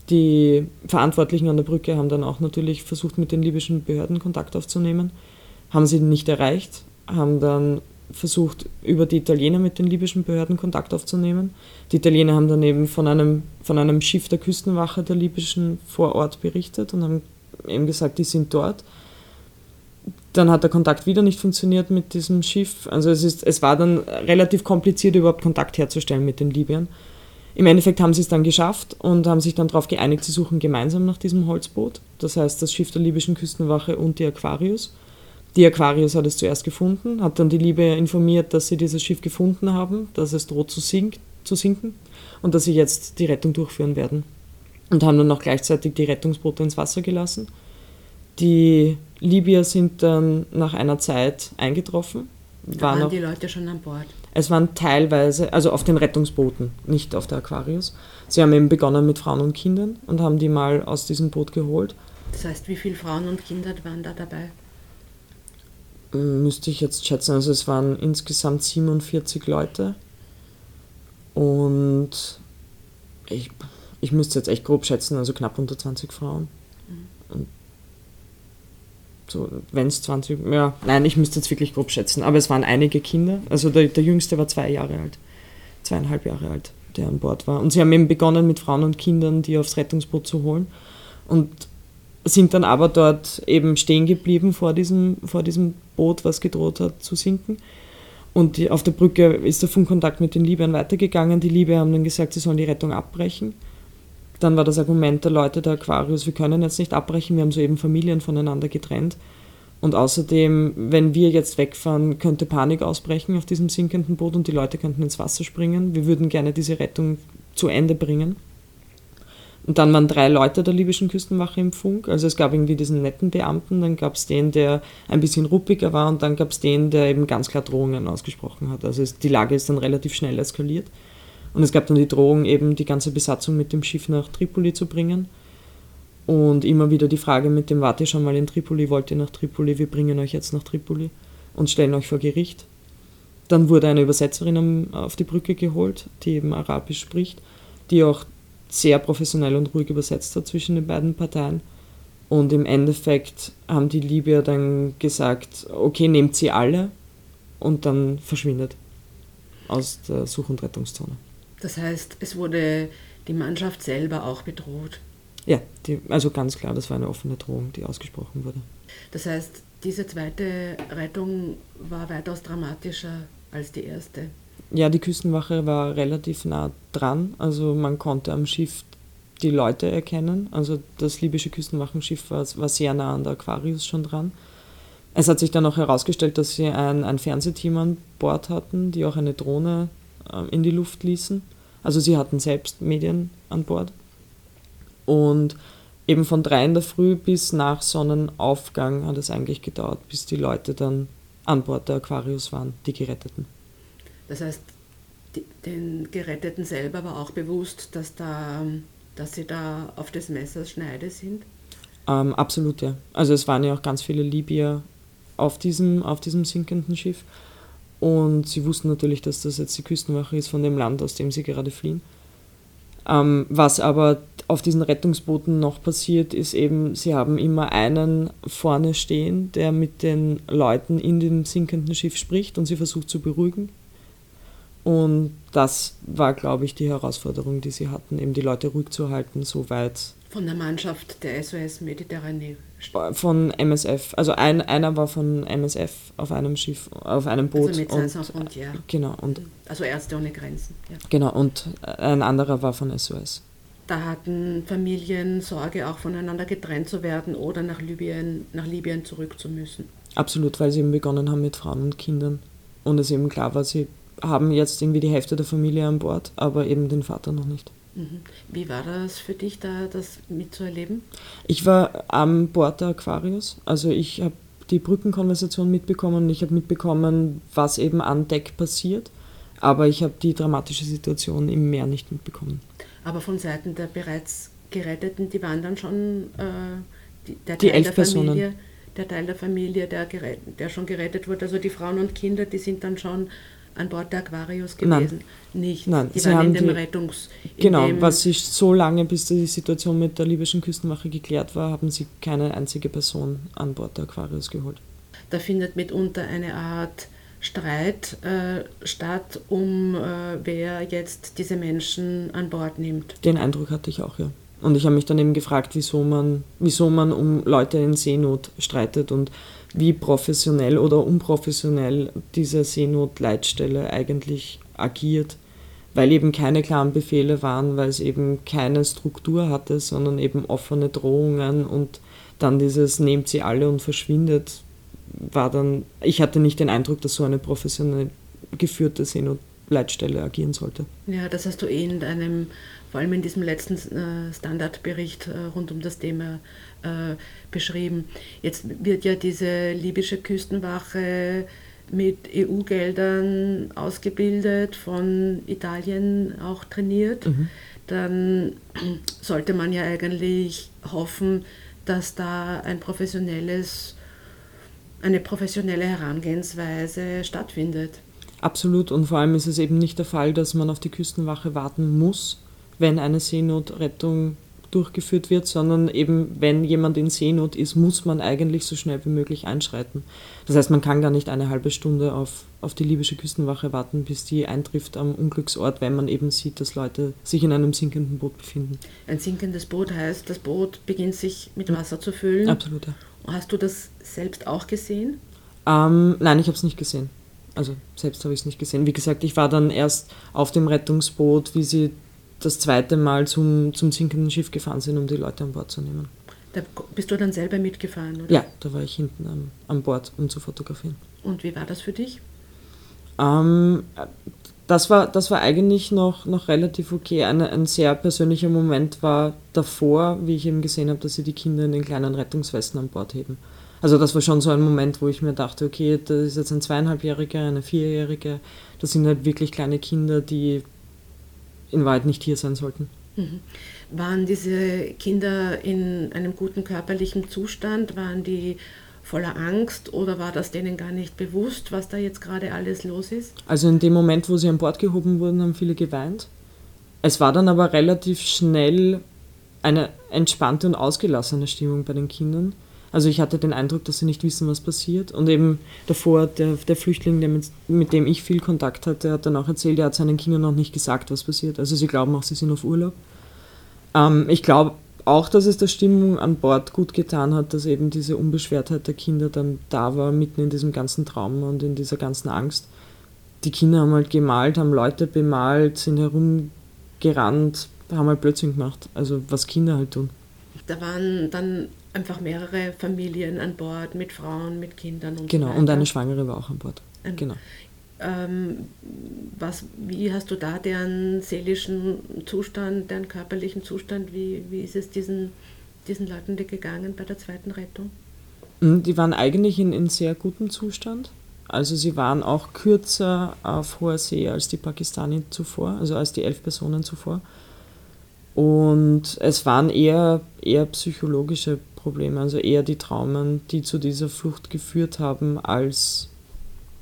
Die Verantwortlichen an der Brücke haben dann auch natürlich versucht, mit den libyschen Behörden Kontakt aufzunehmen, haben sie nicht erreicht, haben dann versucht, über die Italiener mit den libyschen Behörden Kontakt aufzunehmen. Die Italiener haben dann eben von einem, von einem Schiff der Küstenwache der libyschen vor Ort berichtet und haben eben gesagt, die sind dort. Dann hat der Kontakt wieder nicht funktioniert mit diesem Schiff. Also es, ist, es war dann relativ kompliziert, überhaupt Kontakt herzustellen mit den Libyern. Im Endeffekt haben sie es dann geschafft und haben sich dann darauf geeinigt, sie suchen gemeinsam nach diesem Holzboot. Das heißt, das Schiff der libyschen Küstenwache und die Aquarius. Die Aquarius hat es zuerst gefunden, hat dann die Liebe informiert, dass sie dieses Schiff gefunden haben, dass es droht zu, sink zu sinken und dass sie jetzt die Rettung durchführen werden. Und haben dann auch gleichzeitig die Rettungsboote ins Wasser gelassen. Die Libyer sind dann nach einer Zeit eingetroffen. Da waren noch, die Leute schon an Bord? Es waren teilweise, also auf den Rettungsbooten, nicht auf der Aquarius. Sie haben eben begonnen mit Frauen und Kindern und haben die mal aus diesem Boot geholt. Das heißt, wie viele Frauen und Kinder waren da dabei? müsste ich jetzt schätzen, also es waren insgesamt 47 Leute und ich, ich müsste jetzt echt grob schätzen, also knapp unter 20 Frauen. So, wenn es 20, ja, nein, ich müsste jetzt wirklich grob schätzen, aber es waren einige Kinder, also der, der jüngste war zwei Jahre alt, zweieinhalb Jahre alt, der an Bord war. Und sie haben eben begonnen mit Frauen und Kindern, die aufs Rettungsboot zu holen. Und sind dann aber dort eben stehen geblieben vor diesem, vor diesem Boot, was gedroht hat zu sinken. Und die, auf der Brücke ist der Funkkontakt mit den Libyern weitergegangen. Die Libyer haben dann gesagt, sie sollen die Rettung abbrechen. Dann war das Argument der Leute der Aquarius, wir können jetzt nicht abbrechen, wir haben soeben Familien voneinander getrennt. Und außerdem, wenn wir jetzt wegfahren, könnte Panik ausbrechen auf diesem sinkenden Boot und die Leute könnten ins Wasser springen. Wir würden gerne diese Rettung zu Ende bringen. Und dann waren drei Leute der libyschen Küstenwache im Funk. Also es gab irgendwie diesen netten Beamten, dann gab es den, der ein bisschen ruppiger war und dann gab es den, der eben ganz klar Drohungen ausgesprochen hat. Also es, die Lage ist dann relativ schnell eskaliert. Und es gab dann die Drohung, eben die ganze Besatzung mit dem Schiff nach Tripoli zu bringen. Und immer wieder die Frage mit dem, warte schon mal in Tripoli, wollt ihr nach Tripoli, wir bringen euch jetzt nach Tripoli und stellen euch vor Gericht. Dann wurde eine Übersetzerin auf die Brücke geholt, die eben Arabisch spricht, die auch sehr professionell und ruhig übersetzt hat zwischen den beiden Parteien. Und im Endeffekt haben die Libyer dann gesagt, okay, nehmt sie alle und dann verschwindet aus der Such- und Rettungszone. Das heißt, es wurde die Mannschaft selber auch bedroht. Ja, die, also ganz klar, das war eine offene Drohung, die ausgesprochen wurde. Das heißt, diese zweite Rettung war weitaus dramatischer als die erste. Ja, die Küstenwache war relativ nah dran. Also man konnte am Schiff die Leute erkennen. Also das libysche Küstenwachenschiff war, war sehr nah an der Aquarius schon dran. Es hat sich dann auch herausgestellt, dass sie ein, ein Fernsehteam an Bord hatten, die auch eine Drohne in die Luft ließen. Also sie hatten selbst Medien an Bord. Und eben von drei in der Früh bis nach Sonnenaufgang hat es eigentlich gedauert, bis die Leute dann an Bord der Aquarius waren, die Geretteten. Das heißt, die, den Geretteten selber war auch bewusst, dass, da, dass sie da auf des Messers Schneide sind? Ähm, absolut, ja. Also es waren ja auch ganz viele Libyer auf diesem, auf diesem sinkenden Schiff. Und sie wussten natürlich, dass das jetzt die Küstenwache ist von dem Land, aus dem sie gerade fliehen. Ähm, was aber auf diesen Rettungsbooten noch passiert, ist eben, sie haben immer einen vorne stehen, der mit den Leuten in dem sinkenden Schiff spricht und sie versucht zu beruhigen. Und das war, glaube ich, die Herausforderung, die sie hatten, eben die Leute ruhig zu halten, soweit. Von der Mannschaft der SOS Mediterranee? Von MSF. Also ein, einer war von MSF auf einem Schiff, auf einem Boot. Also mit und, Frontier. Genau. Und, also Ärzte ohne Grenzen. Ja. Genau, und ein anderer war von SOS. Da hatten Familien Sorge, auch voneinander getrennt zu werden oder nach Libyen, nach Libyen zurück zu müssen. Absolut, weil sie eben begonnen haben mit Frauen und Kindern. Und es eben klar war, sie haben jetzt irgendwie die Hälfte der Familie an Bord, aber eben den Vater noch nicht. Mhm. Wie war das für dich, da das mitzuerleben? Ich war am Bord der Aquarius. Also ich habe die Brückenkonversation mitbekommen ich habe mitbekommen, was eben an Deck passiert. Aber ich habe die dramatische Situation im Meer nicht mitbekommen. Aber von Seiten der bereits Geretteten, die waren dann schon äh, die, der die Teil elf der Familie, Personen. der Teil der Familie, der, der schon gerettet wurde, also die Frauen und Kinder, die sind dann schon an Bord der Aquarius gewesen? Nein. Nicht. Nein, die waren in dem die, Rettungs. In genau, dem was sich so lange, bis die Situation mit der libyschen Küstenwache geklärt war, haben sie keine einzige Person an Bord der Aquarius geholt. Da findet mitunter eine Art Streit äh, statt, um äh, wer jetzt diese Menschen an Bord nimmt. Den Eindruck hatte ich auch, ja. Und ich habe mich dann eben gefragt, wieso man, wieso man um Leute in Seenot streitet und wie professionell oder unprofessionell diese Seenotleitstelle eigentlich agiert, weil eben keine klaren Befehle waren, weil es eben keine Struktur hatte, sondern eben offene Drohungen und dann dieses nehmt sie alle und verschwindet, war dann, ich hatte nicht den Eindruck, dass so eine professionell geführte Seenotleitstelle agieren sollte. Ja, das hast du eh in deinem, vor allem in diesem letzten äh, Standardbericht äh, rund um das Thema äh, beschrieben. Jetzt wird ja diese libysche Küstenwache mit EU-Geldern ausgebildet, von Italien auch trainiert. Mhm. Dann sollte man ja eigentlich hoffen, dass da ein professionelles, eine professionelle Herangehensweise stattfindet. Absolut und vor allem ist es eben nicht der Fall, dass man auf die Küstenwache warten muss, wenn eine Seenotrettung durchgeführt wird, sondern eben, wenn jemand in Seenot ist, muss man eigentlich so schnell wie möglich einschreiten. Das heißt, man kann gar nicht eine halbe Stunde auf, auf die libysche Küstenwache warten, bis die eintrifft am Unglücksort, wenn man eben sieht, dass Leute sich in einem sinkenden Boot befinden. Ein sinkendes Boot heißt, das Boot beginnt sich mit Wasser zu füllen. Absolut, ja. Hast du das selbst auch gesehen? Ähm, nein, ich habe es nicht gesehen. Also selbst habe ich es nicht gesehen. Wie gesagt, ich war dann erst auf dem Rettungsboot, wie sie das zweite Mal zum, zum sinkenden Schiff gefahren sind, um die Leute an Bord zu nehmen. Da bist du dann selber mitgefahren, oder? Ja, da war ich hinten am, an Bord, um zu fotografieren. Und wie war das für dich? Ähm, das, war, das war eigentlich noch, noch relativ okay. Ein, ein sehr persönlicher Moment war davor, wie ich eben gesehen habe, dass sie die Kinder in den kleinen Rettungswesten an Bord heben. Also das war schon so ein Moment, wo ich mir dachte, okay, das ist jetzt ein zweieinhalbjähriger, eine vierjährige, das sind halt wirklich kleine Kinder, die in Wahrheit nicht hier sein sollten. Mhm. Waren diese Kinder in einem guten körperlichen Zustand? Waren die voller Angst oder war das denen gar nicht bewusst, was da jetzt gerade alles los ist? Also in dem Moment, wo sie an Bord gehoben wurden, haben viele geweint. Es war dann aber relativ schnell eine entspannte und ausgelassene Stimmung bei den Kindern. Also ich hatte den Eindruck, dass sie nicht wissen, was passiert. Und eben davor, der, der Flüchtling, der mit, mit dem ich viel Kontakt hatte, hat dann auch erzählt, er hat seinen Kindern noch nicht gesagt, was passiert. Also sie glauben auch, sie sind auf Urlaub. Ähm, ich glaube auch, dass es der Stimmung an Bord gut getan hat, dass eben diese Unbeschwertheit der Kinder dann da war, mitten in diesem ganzen Trauma und in dieser ganzen Angst. Die Kinder haben halt gemalt, haben Leute bemalt, sind herumgerannt, haben halt Blödsinn gemacht. Also was Kinder halt tun. Da waren dann einfach mehrere Familien an Bord mit Frauen, mit Kindern und Genau, so und eine Schwangere war auch an Bord. Ähm, genau. Ähm, was, wie hast du da deren seelischen Zustand, deren körperlichen Zustand, wie, wie ist es diesen, diesen Leuten gegangen bei der zweiten Rettung? Hm, die waren eigentlich in, in sehr gutem Zustand. Also sie waren auch kürzer auf hoher See als die Pakistani zuvor, also als die elf Personen zuvor. Und es waren eher, eher psychologische Probleme, also eher die Traumen, die zu dieser Flucht geführt haben, als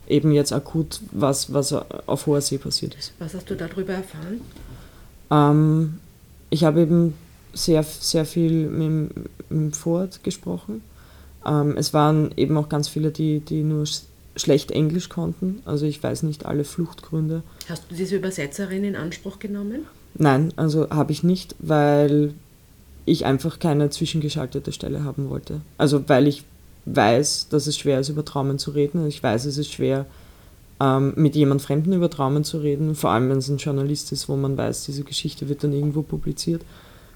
eben jetzt akut, was, was auf hoher See passiert ist. Was hast du darüber erfahren? Ähm, ich habe eben sehr, sehr viel mit, mit Ford gesprochen. Ähm, es waren eben auch ganz viele, die, die nur schlecht Englisch konnten. Also ich weiß nicht alle Fluchtgründe. Hast du diese Übersetzerin in Anspruch genommen? Nein, also habe ich nicht, weil ich einfach keine zwischengeschaltete Stelle haben wollte. Also weil ich weiß, dass es schwer ist, über Traumen zu reden. Ich weiß, es ist schwer, ähm, mit jemand Fremden über Traumen zu reden, vor allem wenn es ein Journalist ist, wo man weiß, diese Geschichte wird dann irgendwo publiziert.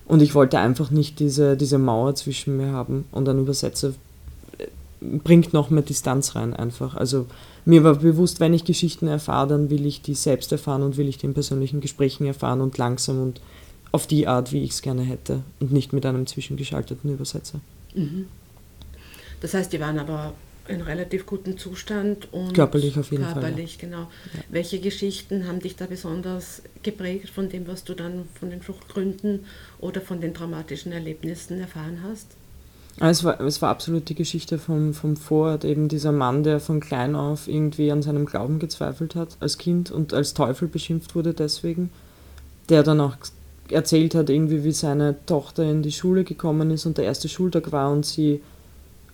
Und ich wollte einfach nicht diese, diese Mauer zwischen mir haben und ein Übersetzer äh, bringt noch mehr Distanz rein einfach. Also mir war bewusst, wenn ich Geschichten erfahre, dann will ich die selbst erfahren und will ich die in persönlichen Gesprächen erfahren und langsam und auf die Art, wie ich es gerne hätte und nicht mit einem zwischengeschalteten Übersetzer. Mhm. Das heißt, die waren aber in relativ gutem Zustand und körperlich auf jeden körperlich, Fall. genau. Ja. Welche Geschichten haben dich da besonders geprägt von dem, was du dann von den Fluchtgründen oder von den traumatischen Erlebnissen erfahren hast? Es war, es war absolut die Geschichte vom, vom Vorort, eben dieser Mann, der von klein auf irgendwie an seinem Glauben gezweifelt hat als Kind und als Teufel beschimpft wurde deswegen, der dann auch erzählt hat, irgendwie wie seine Tochter in die Schule gekommen ist und der erste Schultag war und sie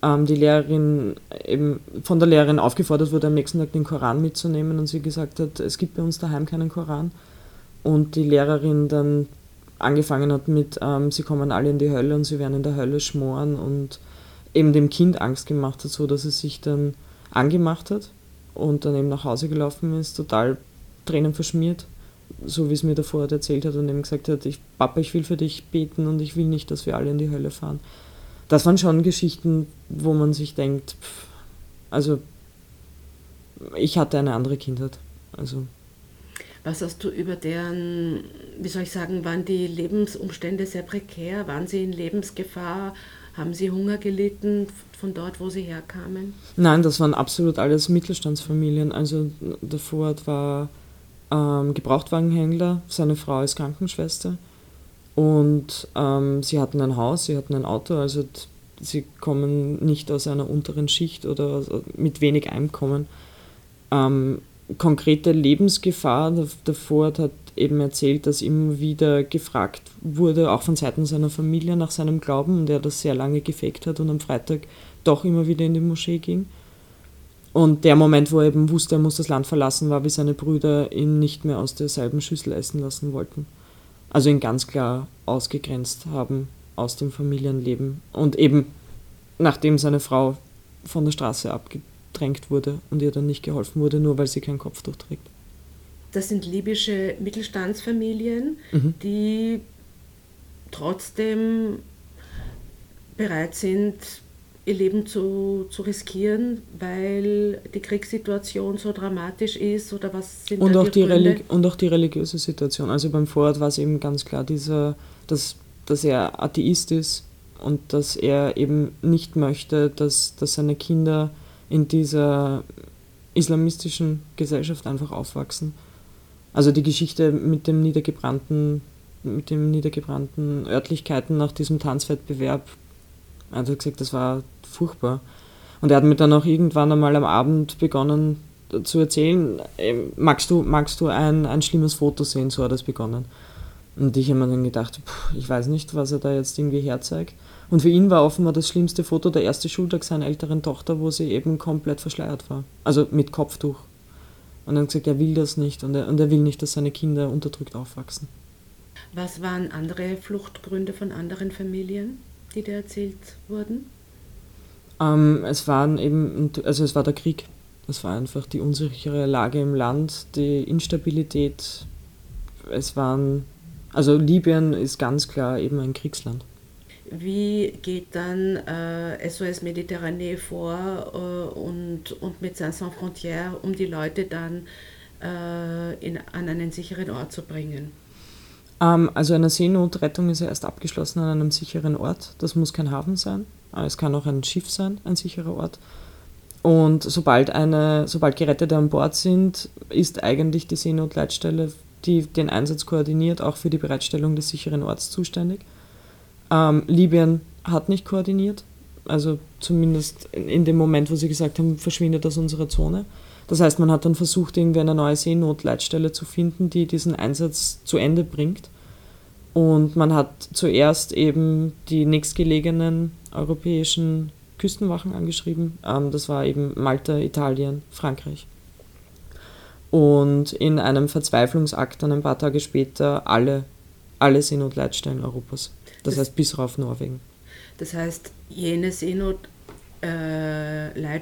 ähm, die Lehrerin eben von der Lehrerin aufgefordert wurde, am nächsten Tag den Koran mitzunehmen und sie gesagt hat, es gibt bei uns daheim keinen Koran. Und die Lehrerin dann angefangen hat mit, ähm, sie kommen alle in die Hölle und sie werden in der Hölle schmoren und eben dem Kind Angst gemacht hat, so dass es sich dann angemacht hat und dann eben nach Hause gelaufen ist, total Tränen verschmiert so wie es mir davor erzählt hat und ihm gesagt hat, ich, Papa, ich will für dich beten und ich will nicht, dass wir alle in die Hölle fahren. Das waren schon Geschichten, wo man sich denkt, pff, also ich hatte eine andere Kindheit. Also was hast du über deren, wie soll ich sagen, waren die Lebensumstände sehr prekär? Waren sie in Lebensgefahr? Haben sie Hunger gelitten von dort, wo sie herkamen? Nein, das waren absolut alles Mittelstandsfamilien. Also der Vorort war ähm, Gebrauchtwagenhändler, seine Frau ist Krankenschwester und ähm, sie hatten ein Haus, sie hatten ein Auto, also sie kommen nicht aus einer unteren Schicht oder mit wenig Einkommen. Ähm, konkrete Lebensgefahr, der, Ford hat eben erzählt, dass immer wieder gefragt wurde, auch von Seiten seiner Familie nach seinem Glauben und er das sehr lange gefaked hat und am Freitag doch immer wieder in die Moschee ging. Und der Moment, wo er eben wusste, er muss das Land verlassen, war, wie seine Brüder ihn nicht mehr aus derselben Schüssel essen lassen wollten. Also ihn ganz klar ausgegrenzt haben aus dem Familienleben. Und eben nachdem seine Frau von der Straße abgedrängt wurde und ihr dann nicht geholfen wurde, nur weil sie kein Kopftuch trägt. das sind libysche Mittelstandsfamilien, mhm. die trotzdem bereit sind, ihr Leben zu, zu riskieren, weil die Kriegssituation so dramatisch ist oder was sind und auch die, die Und auch die religiöse Situation. Also beim Vorort war es eben ganz klar, dieser, dass, dass er Atheist ist und dass er eben nicht möchte, dass, dass seine Kinder in dieser islamistischen Gesellschaft einfach aufwachsen. Also die Geschichte mit dem niedergebrannten, mit den niedergebrannten Örtlichkeiten nach diesem Tanzwettbewerb, er hat gesagt, das war furchtbar. Und er hat mir dann auch irgendwann einmal am Abend begonnen zu erzählen, magst du, magst du ein, ein schlimmes Foto sehen, so hat es begonnen. Und ich habe mir dann gedacht, ich weiß nicht, was er da jetzt irgendwie herzeigt. Und für ihn war offenbar das schlimmste Foto der erste Schultag seiner älteren Tochter, wo sie eben komplett verschleiert war. Also mit Kopftuch. Und hat gesagt, er will das nicht und er, und er will nicht, dass seine Kinder unterdrückt aufwachsen. Was waren andere Fluchtgründe von anderen Familien, die dir erzählt wurden? Ähm, es waren eben, also es war der Krieg. Es war einfach die unsichere Lage im Land, die Instabilität. Es waren, also Libyen ist ganz klar eben ein Kriegsland. Wie geht dann äh, SOS Mediterranee vor äh, und, und mit Sans Frontières, um die Leute dann äh, in, an einen sicheren Ort zu bringen? Ähm, also eine Seenotrettung ist ja erst abgeschlossen an einem sicheren Ort. Das muss kein Hafen sein. Äh, es kann auch ein Schiff sein, ein sicherer Ort. Und sobald, eine, sobald Gerettete an Bord sind, ist eigentlich die Seenotleitstelle, die den Einsatz koordiniert, auch für die Bereitstellung des sicheren Orts zuständig. Ähm, Libyen hat nicht koordiniert, also zumindest in, in, dem Moment, wo sie gesagt haben, verschwindet aus unserer Zone. Das heißt, man hat dann versucht, irgendwie eine neue Seenotleitstelle zu finden, die diesen Einsatz zu Ende bringt. Und man hat zuerst eben die nächstgelegenen europäischen Küstenwachen angeschrieben. Ähm, das war eben Malta, Italien, Frankreich. Und in einem Verzweiflungsakt dann ein paar Tage später alle, alle Seenotleitstellen Europas. Das, das heißt bis auf Norwegen. Das heißt, jene Seenotleitstelle, äh,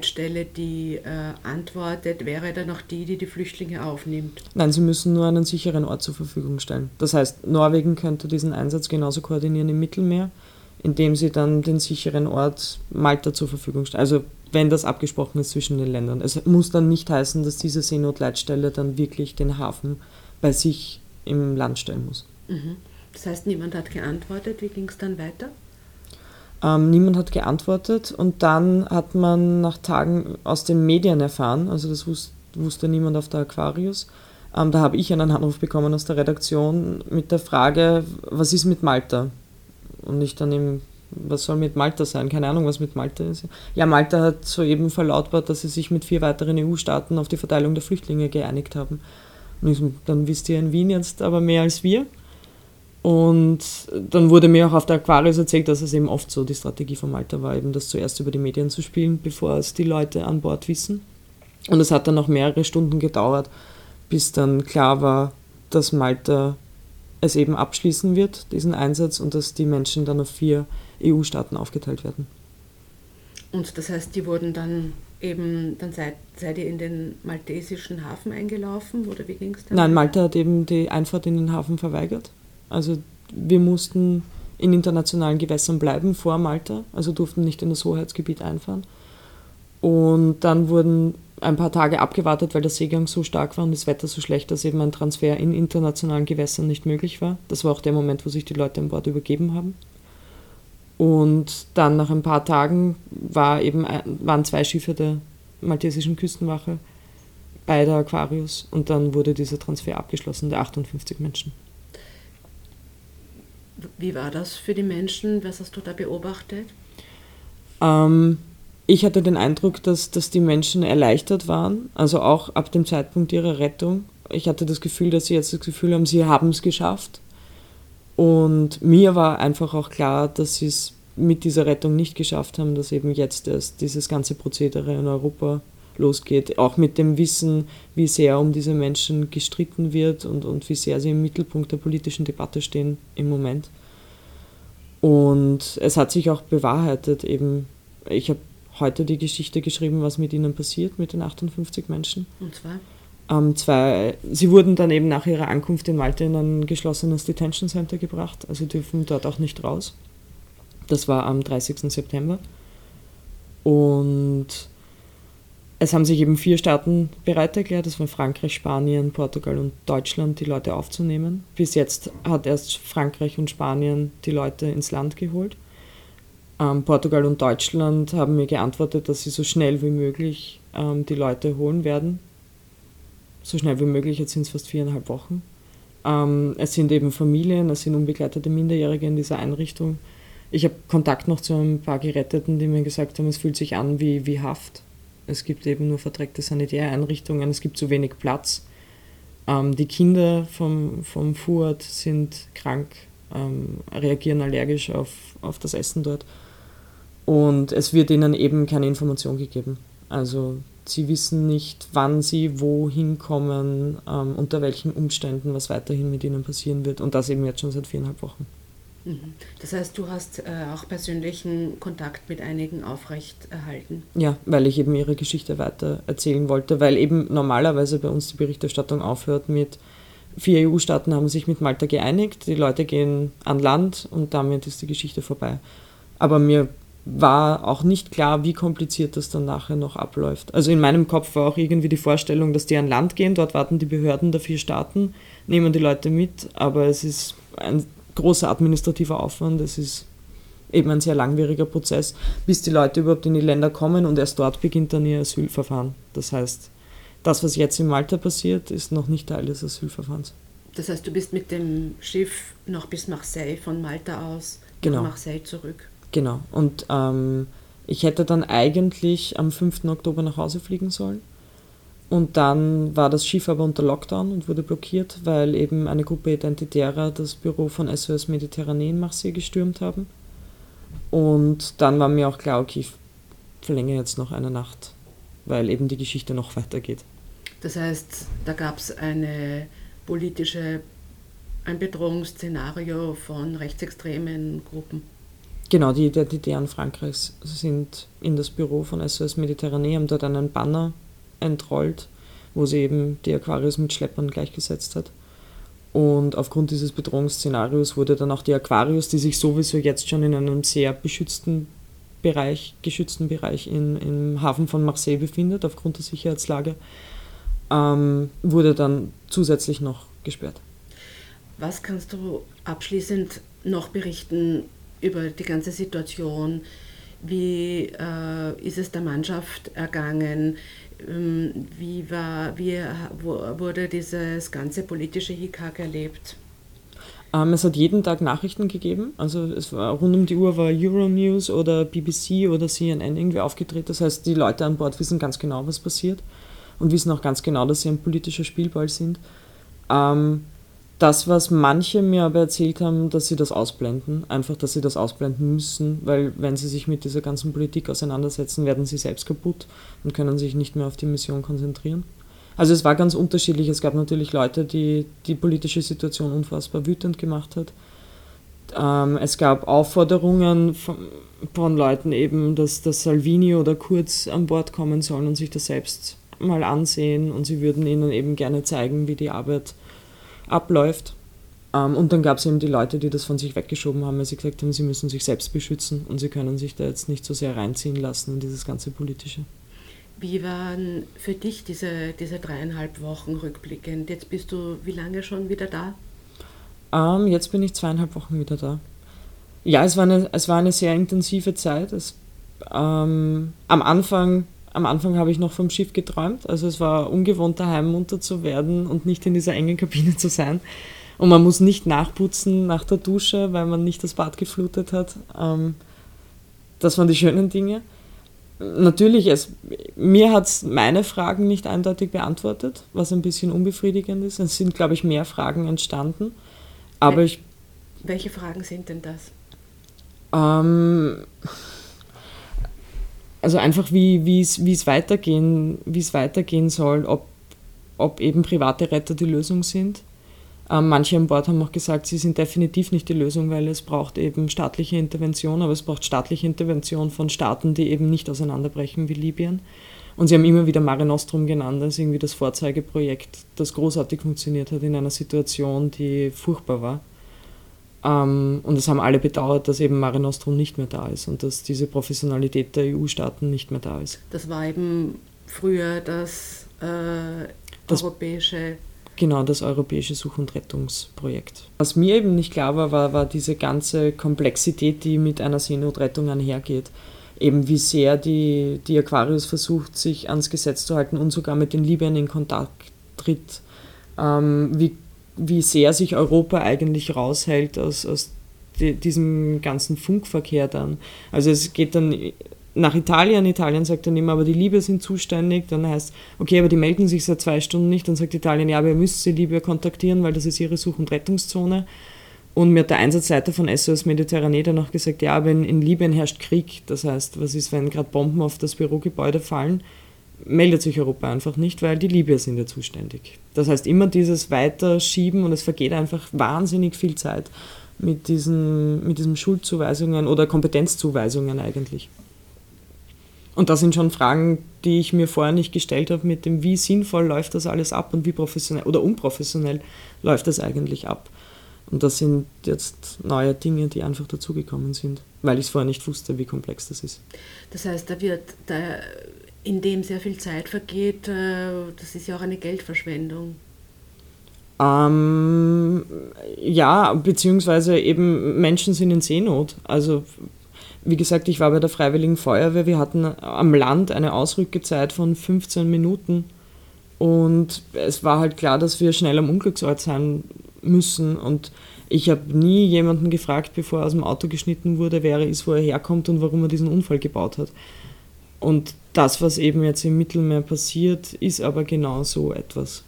die äh, antwortet, wäre dann auch die, die die Flüchtlinge aufnimmt? Nein, sie müssen nur einen sicheren Ort zur Verfügung stellen. Das heißt, Norwegen könnte diesen Einsatz genauso koordinieren im Mittelmeer, indem sie dann den sicheren Ort Malta zur Verfügung stellen. Also wenn das abgesprochen ist zwischen den Ländern. Es muss dann nicht heißen, dass diese Seenotleitstelle dann wirklich den Hafen bei sich im Land stellen muss. Mhm. Das heißt, niemand hat geantwortet. Wie ging es dann weiter? Ähm, niemand hat geantwortet und dann hat man nach Tagen aus den Medien erfahren, also das wusste, wusste niemand auf der Aquarius. Ähm, da habe ich einen Anruf bekommen aus der Redaktion mit der Frage, was ist mit Malta? Und ich dann eben, was soll mit Malta sein? Keine Ahnung, was mit Malta ist. Ja, Malta hat soeben verlautbart, dass sie sich mit vier weiteren EU-Staaten auf die Verteilung der Flüchtlinge geeinigt haben. Und ich dann wisst ihr in Wien jetzt aber mehr als wir. Und dann wurde mir auch auf der Aquarius erzählt, dass es eben oft so die Strategie von Malta war, eben das zuerst über die Medien zu spielen, bevor es die Leute an Bord wissen. Und es hat dann noch mehrere Stunden gedauert, bis dann klar war, dass Malta es eben abschließen wird, diesen Einsatz, und dass die Menschen dann auf vier EU-Staaten aufgeteilt werden. Und das heißt, die wurden dann eben, dann seid, seid ihr in den maltesischen Hafen eingelaufen oder wie ging es dann? Nein, Malta hat eben die Einfahrt in den Hafen verweigert. Also wir mussten in internationalen Gewässern bleiben vor Malta, also durften nicht in das Hoheitsgebiet einfahren. Und dann wurden ein paar Tage abgewartet, weil der Seegang so stark war und das Wetter so schlecht, dass eben ein Transfer in internationalen Gewässern nicht möglich war. Das war auch der Moment, wo sich die Leute an Bord übergeben haben. Und dann nach ein paar Tagen war eben, waren zwei Schiffe der maltesischen Küstenwache bei der Aquarius und dann wurde dieser Transfer abgeschlossen, der 58 Menschen. Wie war das für die Menschen? Was hast du da beobachtet? Ähm, ich hatte den Eindruck, dass, dass die Menschen erleichtert waren, also auch ab dem Zeitpunkt ihrer Rettung. Ich hatte das Gefühl, dass sie jetzt das Gefühl haben, sie haben es geschafft. Und mir war einfach auch klar, dass sie es mit dieser Rettung nicht geschafft haben, dass eben jetzt erst dieses ganze Prozedere in Europa losgeht. Auch mit dem Wissen, wie sehr um diese Menschen gestritten wird und, und wie sehr sie im Mittelpunkt der politischen Debatte stehen im Moment. Und es hat sich auch bewahrheitet, eben, ich habe heute die Geschichte geschrieben, was mit ihnen passiert, mit den 58 Menschen. Und zwar? Ähm, zwei, sie wurden dann eben nach ihrer Ankunft in Malta in ein geschlossenes Detention Center gebracht, also dürfen dort auch nicht raus. Das war am 30. September. Und es haben sich eben vier Staaten bereit erklärt, das waren Frankreich, Spanien, Portugal und Deutschland, die Leute aufzunehmen. Bis jetzt hat erst Frankreich und Spanien die Leute ins Land geholt. Ähm, Portugal und Deutschland haben mir geantwortet, dass sie so schnell wie möglich ähm, die Leute holen werden so schnell wie möglich, jetzt sind es fast viereinhalb Wochen. Ähm, es sind eben Familien, es sind unbegleitete Minderjährige in dieser Einrichtung. Ich habe Kontakt noch zu ein paar Geretteten, die mir gesagt haben, es fühlt sich an wie, wie Haft. Es gibt eben nur verdreckte Sanitäreinrichtungen, es gibt zu wenig Platz. Ähm, die Kinder vom, vom Fuhrt sind krank, ähm, reagieren allergisch auf, auf das Essen dort. Und es wird ihnen eben keine Information gegeben. Also Sie wissen nicht, wann sie wohin kommen, ähm, unter welchen Umständen, was weiterhin mit ihnen passieren wird. Und das eben jetzt schon seit viereinhalb Wochen. Mhm. Das heißt, du hast äh, auch persönlichen Kontakt mit einigen aufrecht erhalten? Ja, weil ich eben ihre Geschichte weiter erzählen wollte, weil eben normalerweise bei uns die Berichterstattung aufhört mit vier EU-Staaten haben sich mit Malta geeinigt, die Leute gehen an Land und damit ist die Geschichte vorbei. Aber mir war auch nicht klar, wie kompliziert das dann nachher noch abläuft. Also in meinem Kopf war auch irgendwie die Vorstellung, dass die an Land gehen, dort warten die Behörden der vier Staaten, nehmen die Leute mit, aber es ist ein großer administrativer Aufwand, es ist eben ein sehr langwieriger Prozess, bis die Leute überhaupt in die Länder kommen und erst dort beginnt dann ihr Asylverfahren. Das heißt, das, was jetzt in Malta passiert, ist noch nicht Teil des Asylverfahrens. Das heißt, du bist mit dem Schiff noch bis Marseille von Malta aus genau. nach Marseille zurück. Genau. Und ähm, ich hätte dann eigentlich am 5. Oktober nach Hause fliegen sollen. Und dann war das Schiff aber unter Lockdown und wurde blockiert, weil eben eine Gruppe Identitärer das Büro von SOS Mediterranee in Marseille gestürmt haben. Und dann war mir auch klar, okay, ich verlängere jetzt noch eine Nacht, weil eben die Geschichte noch weitergeht. Das heißt, da gab es eine politische, ein Bedrohungsszenario von rechtsextremen Gruppen. Genau, die Identitären Frankreichs sind in das Büro von SOS Mediterranee, haben dort einen Banner entrollt, wo sie eben die Aquarius mit Schleppern gleichgesetzt hat. Und aufgrund dieses Bedrohungsszenarios wurde dann auch die Aquarius, die sich sowieso jetzt schon in einem sehr beschützten Bereich, geschützten Bereich in, im Hafen von Marseille befindet, aufgrund der Sicherheitslage, ähm, wurde dann zusätzlich noch gesperrt. Was kannst du abschließend noch berichten über die ganze Situation. Wie äh, ist es der Mannschaft ergangen? Ähm, wie, war, wie wurde dieses ganze politische Hickhack erlebt? Ähm, es hat jeden Tag Nachrichten gegeben. Also es war rund um die Uhr war Euronews oder BBC oder CNN irgendwie aufgedreht. Das heißt, die Leute an Bord wissen ganz genau, was passiert und wissen auch ganz genau, dass sie ein politischer Spielball sind. Ähm, das, was manche mir aber erzählt haben, dass sie das ausblenden, einfach, dass sie das ausblenden müssen, weil wenn sie sich mit dieser ganzen Politik auseinandersetzen, werden sie selbst kaputt und können sich nicht mehr auf die Mission konzentrieren. Also es war ganz unterschiedlich. Es gab natürlich Leute, die die politische Situation unfassbar wütend gemacht hat. Ähm, es gab Aufforderungen von, von Leuten eben, dass, dass Salvini oder Kurz an Bord kommen sollen und sich das selbst mal ansehen und sie würden ihnen eben gerne zeigen, wie die Arbeit abläuft. Ähm, und dann gab es eben die Leute, die das von sich weggeschoben haben, weil sie gesagt haben, sie müssen sich selbst beschützen und sie können sich da jetzt nicht so sehr reinziehen lassen in dieses ganze Politische. Wie waren für dich diese, diese dreieinhalb Wochen rückblickend? Jetzt bist du wie lange schon wieder da? Ähm, jetzt bin ich zweieinhalb Wochen wieder da. Ja, es war eine, es war eine sehr intensive Zeit. Es, ähm, am Anfang am Anfang habe ich noch vom Schiff geträumt. Also es war ungewohnt, daheim munter zu werden und nicht in dieser engen Kabine zu sein. Und man muss nicht nachputzen nach der Dusche, weil man nicht das Bad geflutet hat. Ähm, das waren die schönen Dinge. Natürlich, es, mir hat es meine Fragen nicht eindeutig beantwortet, was ein bisschen unbefriedigend ist. Es sind, glaube ich, mehr Fragen entstanden. Aber ich. Welche Fragen sind denn das? Ähm, also einfach wie es weitergehen, es weitergehen soll, ob, ob eben private Retter die Lösung sind. Ähm, manche an Bord haben auch gesagt, sie sind definitiv nicht die Lösung, weil es braucht eben staatliche Intervention, aber es braucht staatliche Intervention von Staaten, die eben nicht auseinanderbrechen wie Libyen. Und sie haben immer wieder Mare Nostrum genannt als irgendwie das Vorzeigeprojekt, das großartig funktioniert hat in einer Situation, die furchtbar war. Ähm, und es haben alle bedauert, dass eben Mare Nostrum nicht mehr da ist und dass diese Professionalität der EU-Staaten nicht mehr da ist. Das war eben früher das, äh, das europäische Genau, das europäische Such- und Rettungsprojekt. Was mir eben nicht klar war, war, war diese ganze Komplexität, die mit einer Seenotrettung einhergeht eben wie sehr die, die Aquarius versucht, sich ans Gesetz zu halten und sogar mit den Libyern in Kontakt tritt, ähm, wie, wie sehr sich Europa eigentlich raushält aus, aus die, diesem ganzen Funkverkehr dann. Also es geht dann nach Italien, Italien sagt dann immer, aber die Libyer sind zuständig, dann heißt, okay, aber die melden sich seit zwei Stunden nicht, dann sagt Italien, ja, aber ihr müsst sie Libyer kontaktieren, weil das ist ihre Such- und Rettungszone. Und mir hat der Einsatzleiter von SOS Mediterranee dann auch gesagt, ja, wenn in Libyen herrscht Krieg, das heißt, was ist, wenn gerade Bomben auf das Bürogebäude fallen, meldet sich Europa einfach nicht, weil die Libyer sind ja zuständig. Das heißt, immer dieses Weiterschieben und es vergeht einfach wahnsinnig viel Zeit mit diesen, mit diesen Schuldzuweisungen oder Kompetenzzuweisungen eigentlich. Und das sind schon Fragen, die ich mir vorher nicht gestellt habe, mit dem, wie sinnvoll läuft das alles ab und wie professionell oder unprofessionell läuft das eigentlich ab. Und das sind jetzt neue Dinge, die einfach dazugekommen sind, weil ich es vorher nicht wusste, wie komplex das ist. Das heißt, da wird, da, in dem sehr viel Zeit vergeht, äh, das ist ja auch eine Geldverschwendung. Ähm, ja, beziehungsweise eben Menschen sind in Seenot. Also wie gesagt, ich war bei der Freiwilligen Feuerwehr. Wir hatten am Land eine Ausrückezeit von 15 Minuten. Und es war halt klar, dass wir schnell am Unglücksort sein müssen. Und ich habe nie jemanden gefragt, bevor er aus dem Auto geschnitten wurde, wer er ist, wo er herkommt und warum er diesen Unfall gebaut hat. Und das, was eben jetzt im Mittelmeer passiert, ist aber genau so etwas.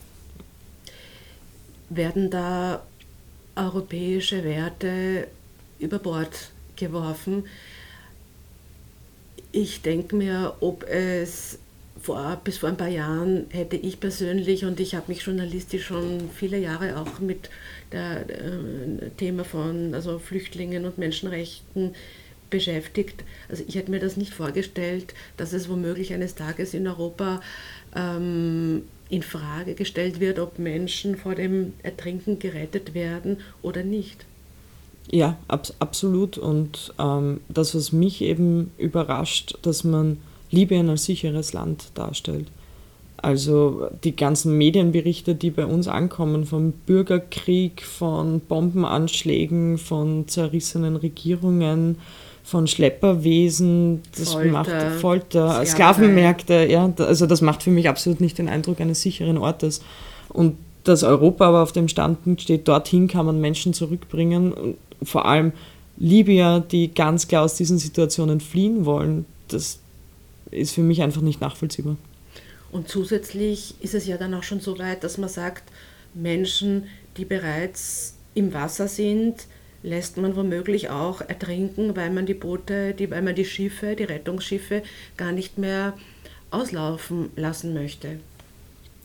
Werden da europäische Werte über Bord geworfen? Ich denke mir, ob es vor, bis vor ein paar Jahren hätte ich persönlich, und ich habe mich journalistisch schon viele Jahre auch mit dem äh, Thema von also Flüchtlingen und Menschenrechten beschäftigt. Also ich hätte mir das nicht vorgestellt, dass es womöglich eines Tages in Europa ähm, in Frage gestellt wird, ob Menschen vor dem Ertrinken gerettet werden oder nicht. Ja, ab, absolut. Und ähm, das, was mich eben überrascht, dass man Libyen als sicheres Land darstellt. Also die ganzen Medienberichte, die bei uns ankommen, vom Bürgerkrieg, von Bombenanschlägen, von zerrissenen Regierungen, von Schlepperwesen, das Folter, macht Folter, Sklavenmärkte, ja, also das macht für mich absolut nicht den Eindruck eines sicheren Ortes. Und dass Europa aber auf dem Standpunkt steht, dorthin kann man Menschen zurückbringen, und vor allem Libyer, die ganz klar aus diesen Situationen fliehen wollen, das, ist für mich einfach nicht nachvollziehbar. Und zusätzlich ist es ja dann auch schon so weit, dass man sagt, Menschen, die bereits im Wasser sind, lässt man womöglich auch ertrinken, weil man die Boote, die, weil man die Schiffe, die Rettungsschiffe gar nicht mehr auslaufen lassen möchte.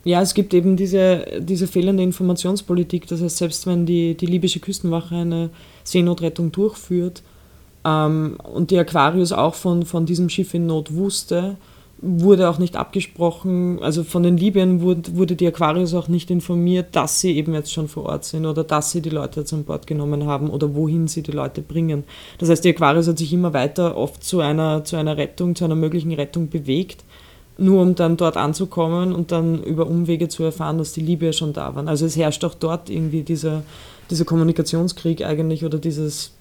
Ja, es gibt eben diese, diese fehlende Informationspolitik. Das heißt, selbst wenn die, die libysche Küstenwache eine Seenotrettung durchführt, ähm, und die Aquarius auch von, von diesem Schiff in Not wusste, wurde auch nicht abgesprochen, also von den Libyern wurde, wurde die Aquarius auch nicht informiert, dass sie eben jetzt schon vor Ort sind oder dass sie die Leute jetzt an Bord genommen haben oder wohin sie die Leute bringen. Das heißt, die Aquarius hat sich immer weiter oft zu einer, zu einer Rettung, zu einer möglichen Rettung bewegt, nur um dann dort anzukommen und dann über Umwege zu erfahren, dass die Libyer schon da waren. Also es herrscht auch dort irgendwie dieser, dieser Kommunikationskrieg eigentlich oder dieses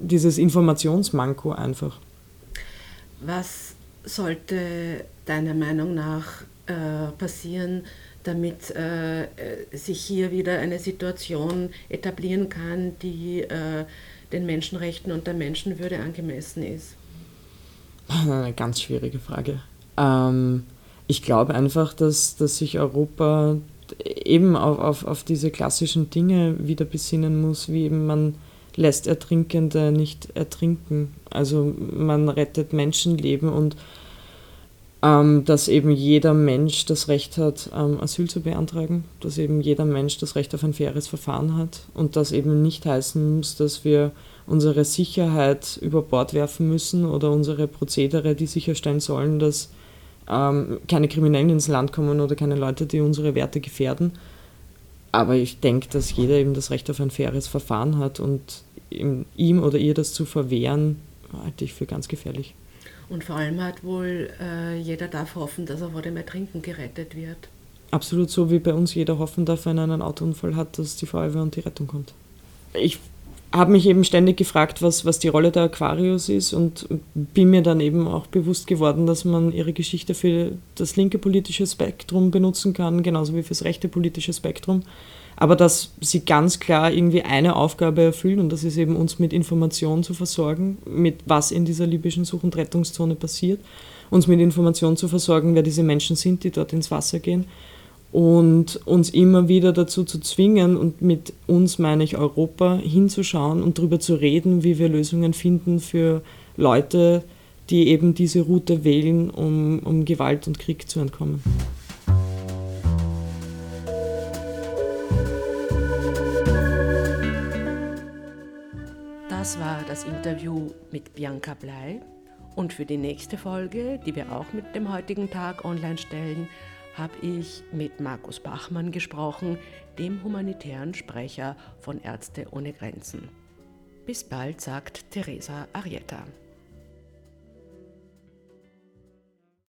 dieses Informationsmanko einfach. Was sollte deiner Meinung nach äh, passieren, damit äh, sich hier wieder eine Situation etablieren kann, die äh, den Menschenrechten und der Menschenwürde angemessen ist? Eine ganz schwierige Frage. Ähm, ich glaube einfach, dass, dass sich Europa eben auf, auf, auf diese klassischen Dinge wieder besinnen muss, wie eben man lässt Ertrinkende nicht ertrinken. Also man rettet Menschenleben und ähm, dass eben jeder Mensch das Recht hat, ähm, Asyl zu beantragen, dass eben jeder Mensch das Recht auf ein faires Verfahren hat und das eben nicht heißen muss, dass wir unsere Sicherheit über Bord werfen müssen oder unsere Prozedere, die sicherstellen sollen, dass ähm, keine Kriminellen ins Land kommen oder keine Leute, die unsere Werte gefährden. Aber ich denke, dass jeder eben das Recht auf ein faires Verfahren hat und ihm oder ihr das zu verwehren, halte ich für ganz gefährlich. Und vor allem hat wohl äh, jeder darf hoffen, dass er vor dem Ertrinken gerettet wird. Absolut so, wie bei uns jeder hoffen darf, wenn er einen Autounfall hat, dass die Feuerwehr und die Rettung kommt. Ich habe mich eben ständig gefragt, was, was die Rolle der Aquarius ist und bin mir dann eben auch bewusst geworden, dass man ihre Geschichte für das linke politische Spektrum benutzen kann, genauso wie für das rechte politische Spektrum. Aber dass sie ganz klar irgendwie eine Aufgabe erfüllen und das ist eben uns mit Informationen zu versorgen, mit was in dieser libyschen Such- und Rettungszone passiert, uns mit Informationen zu versorgen, wer diese Menschen sind, die dort ins Wasser gehen und uns immer wieder dazu zu zwingen, und mit uns meine ich Europa, hinzuschauen und darüber zu reden, wie wir Lösungen finden für Leute, die eben diese Route wählen, um, um Gewalt und Krieg zu entkommen. Das war das Interview mit Bianca Blei. Und für die nächste Folge, die wir auch mit dem heutigen Tag online stellen, habe ich mit Markus Bachmann gesprochen, dem humanitären Sprecher von Ärzte ohne Grenzen. Bis bald, sagt Teresa Arietta.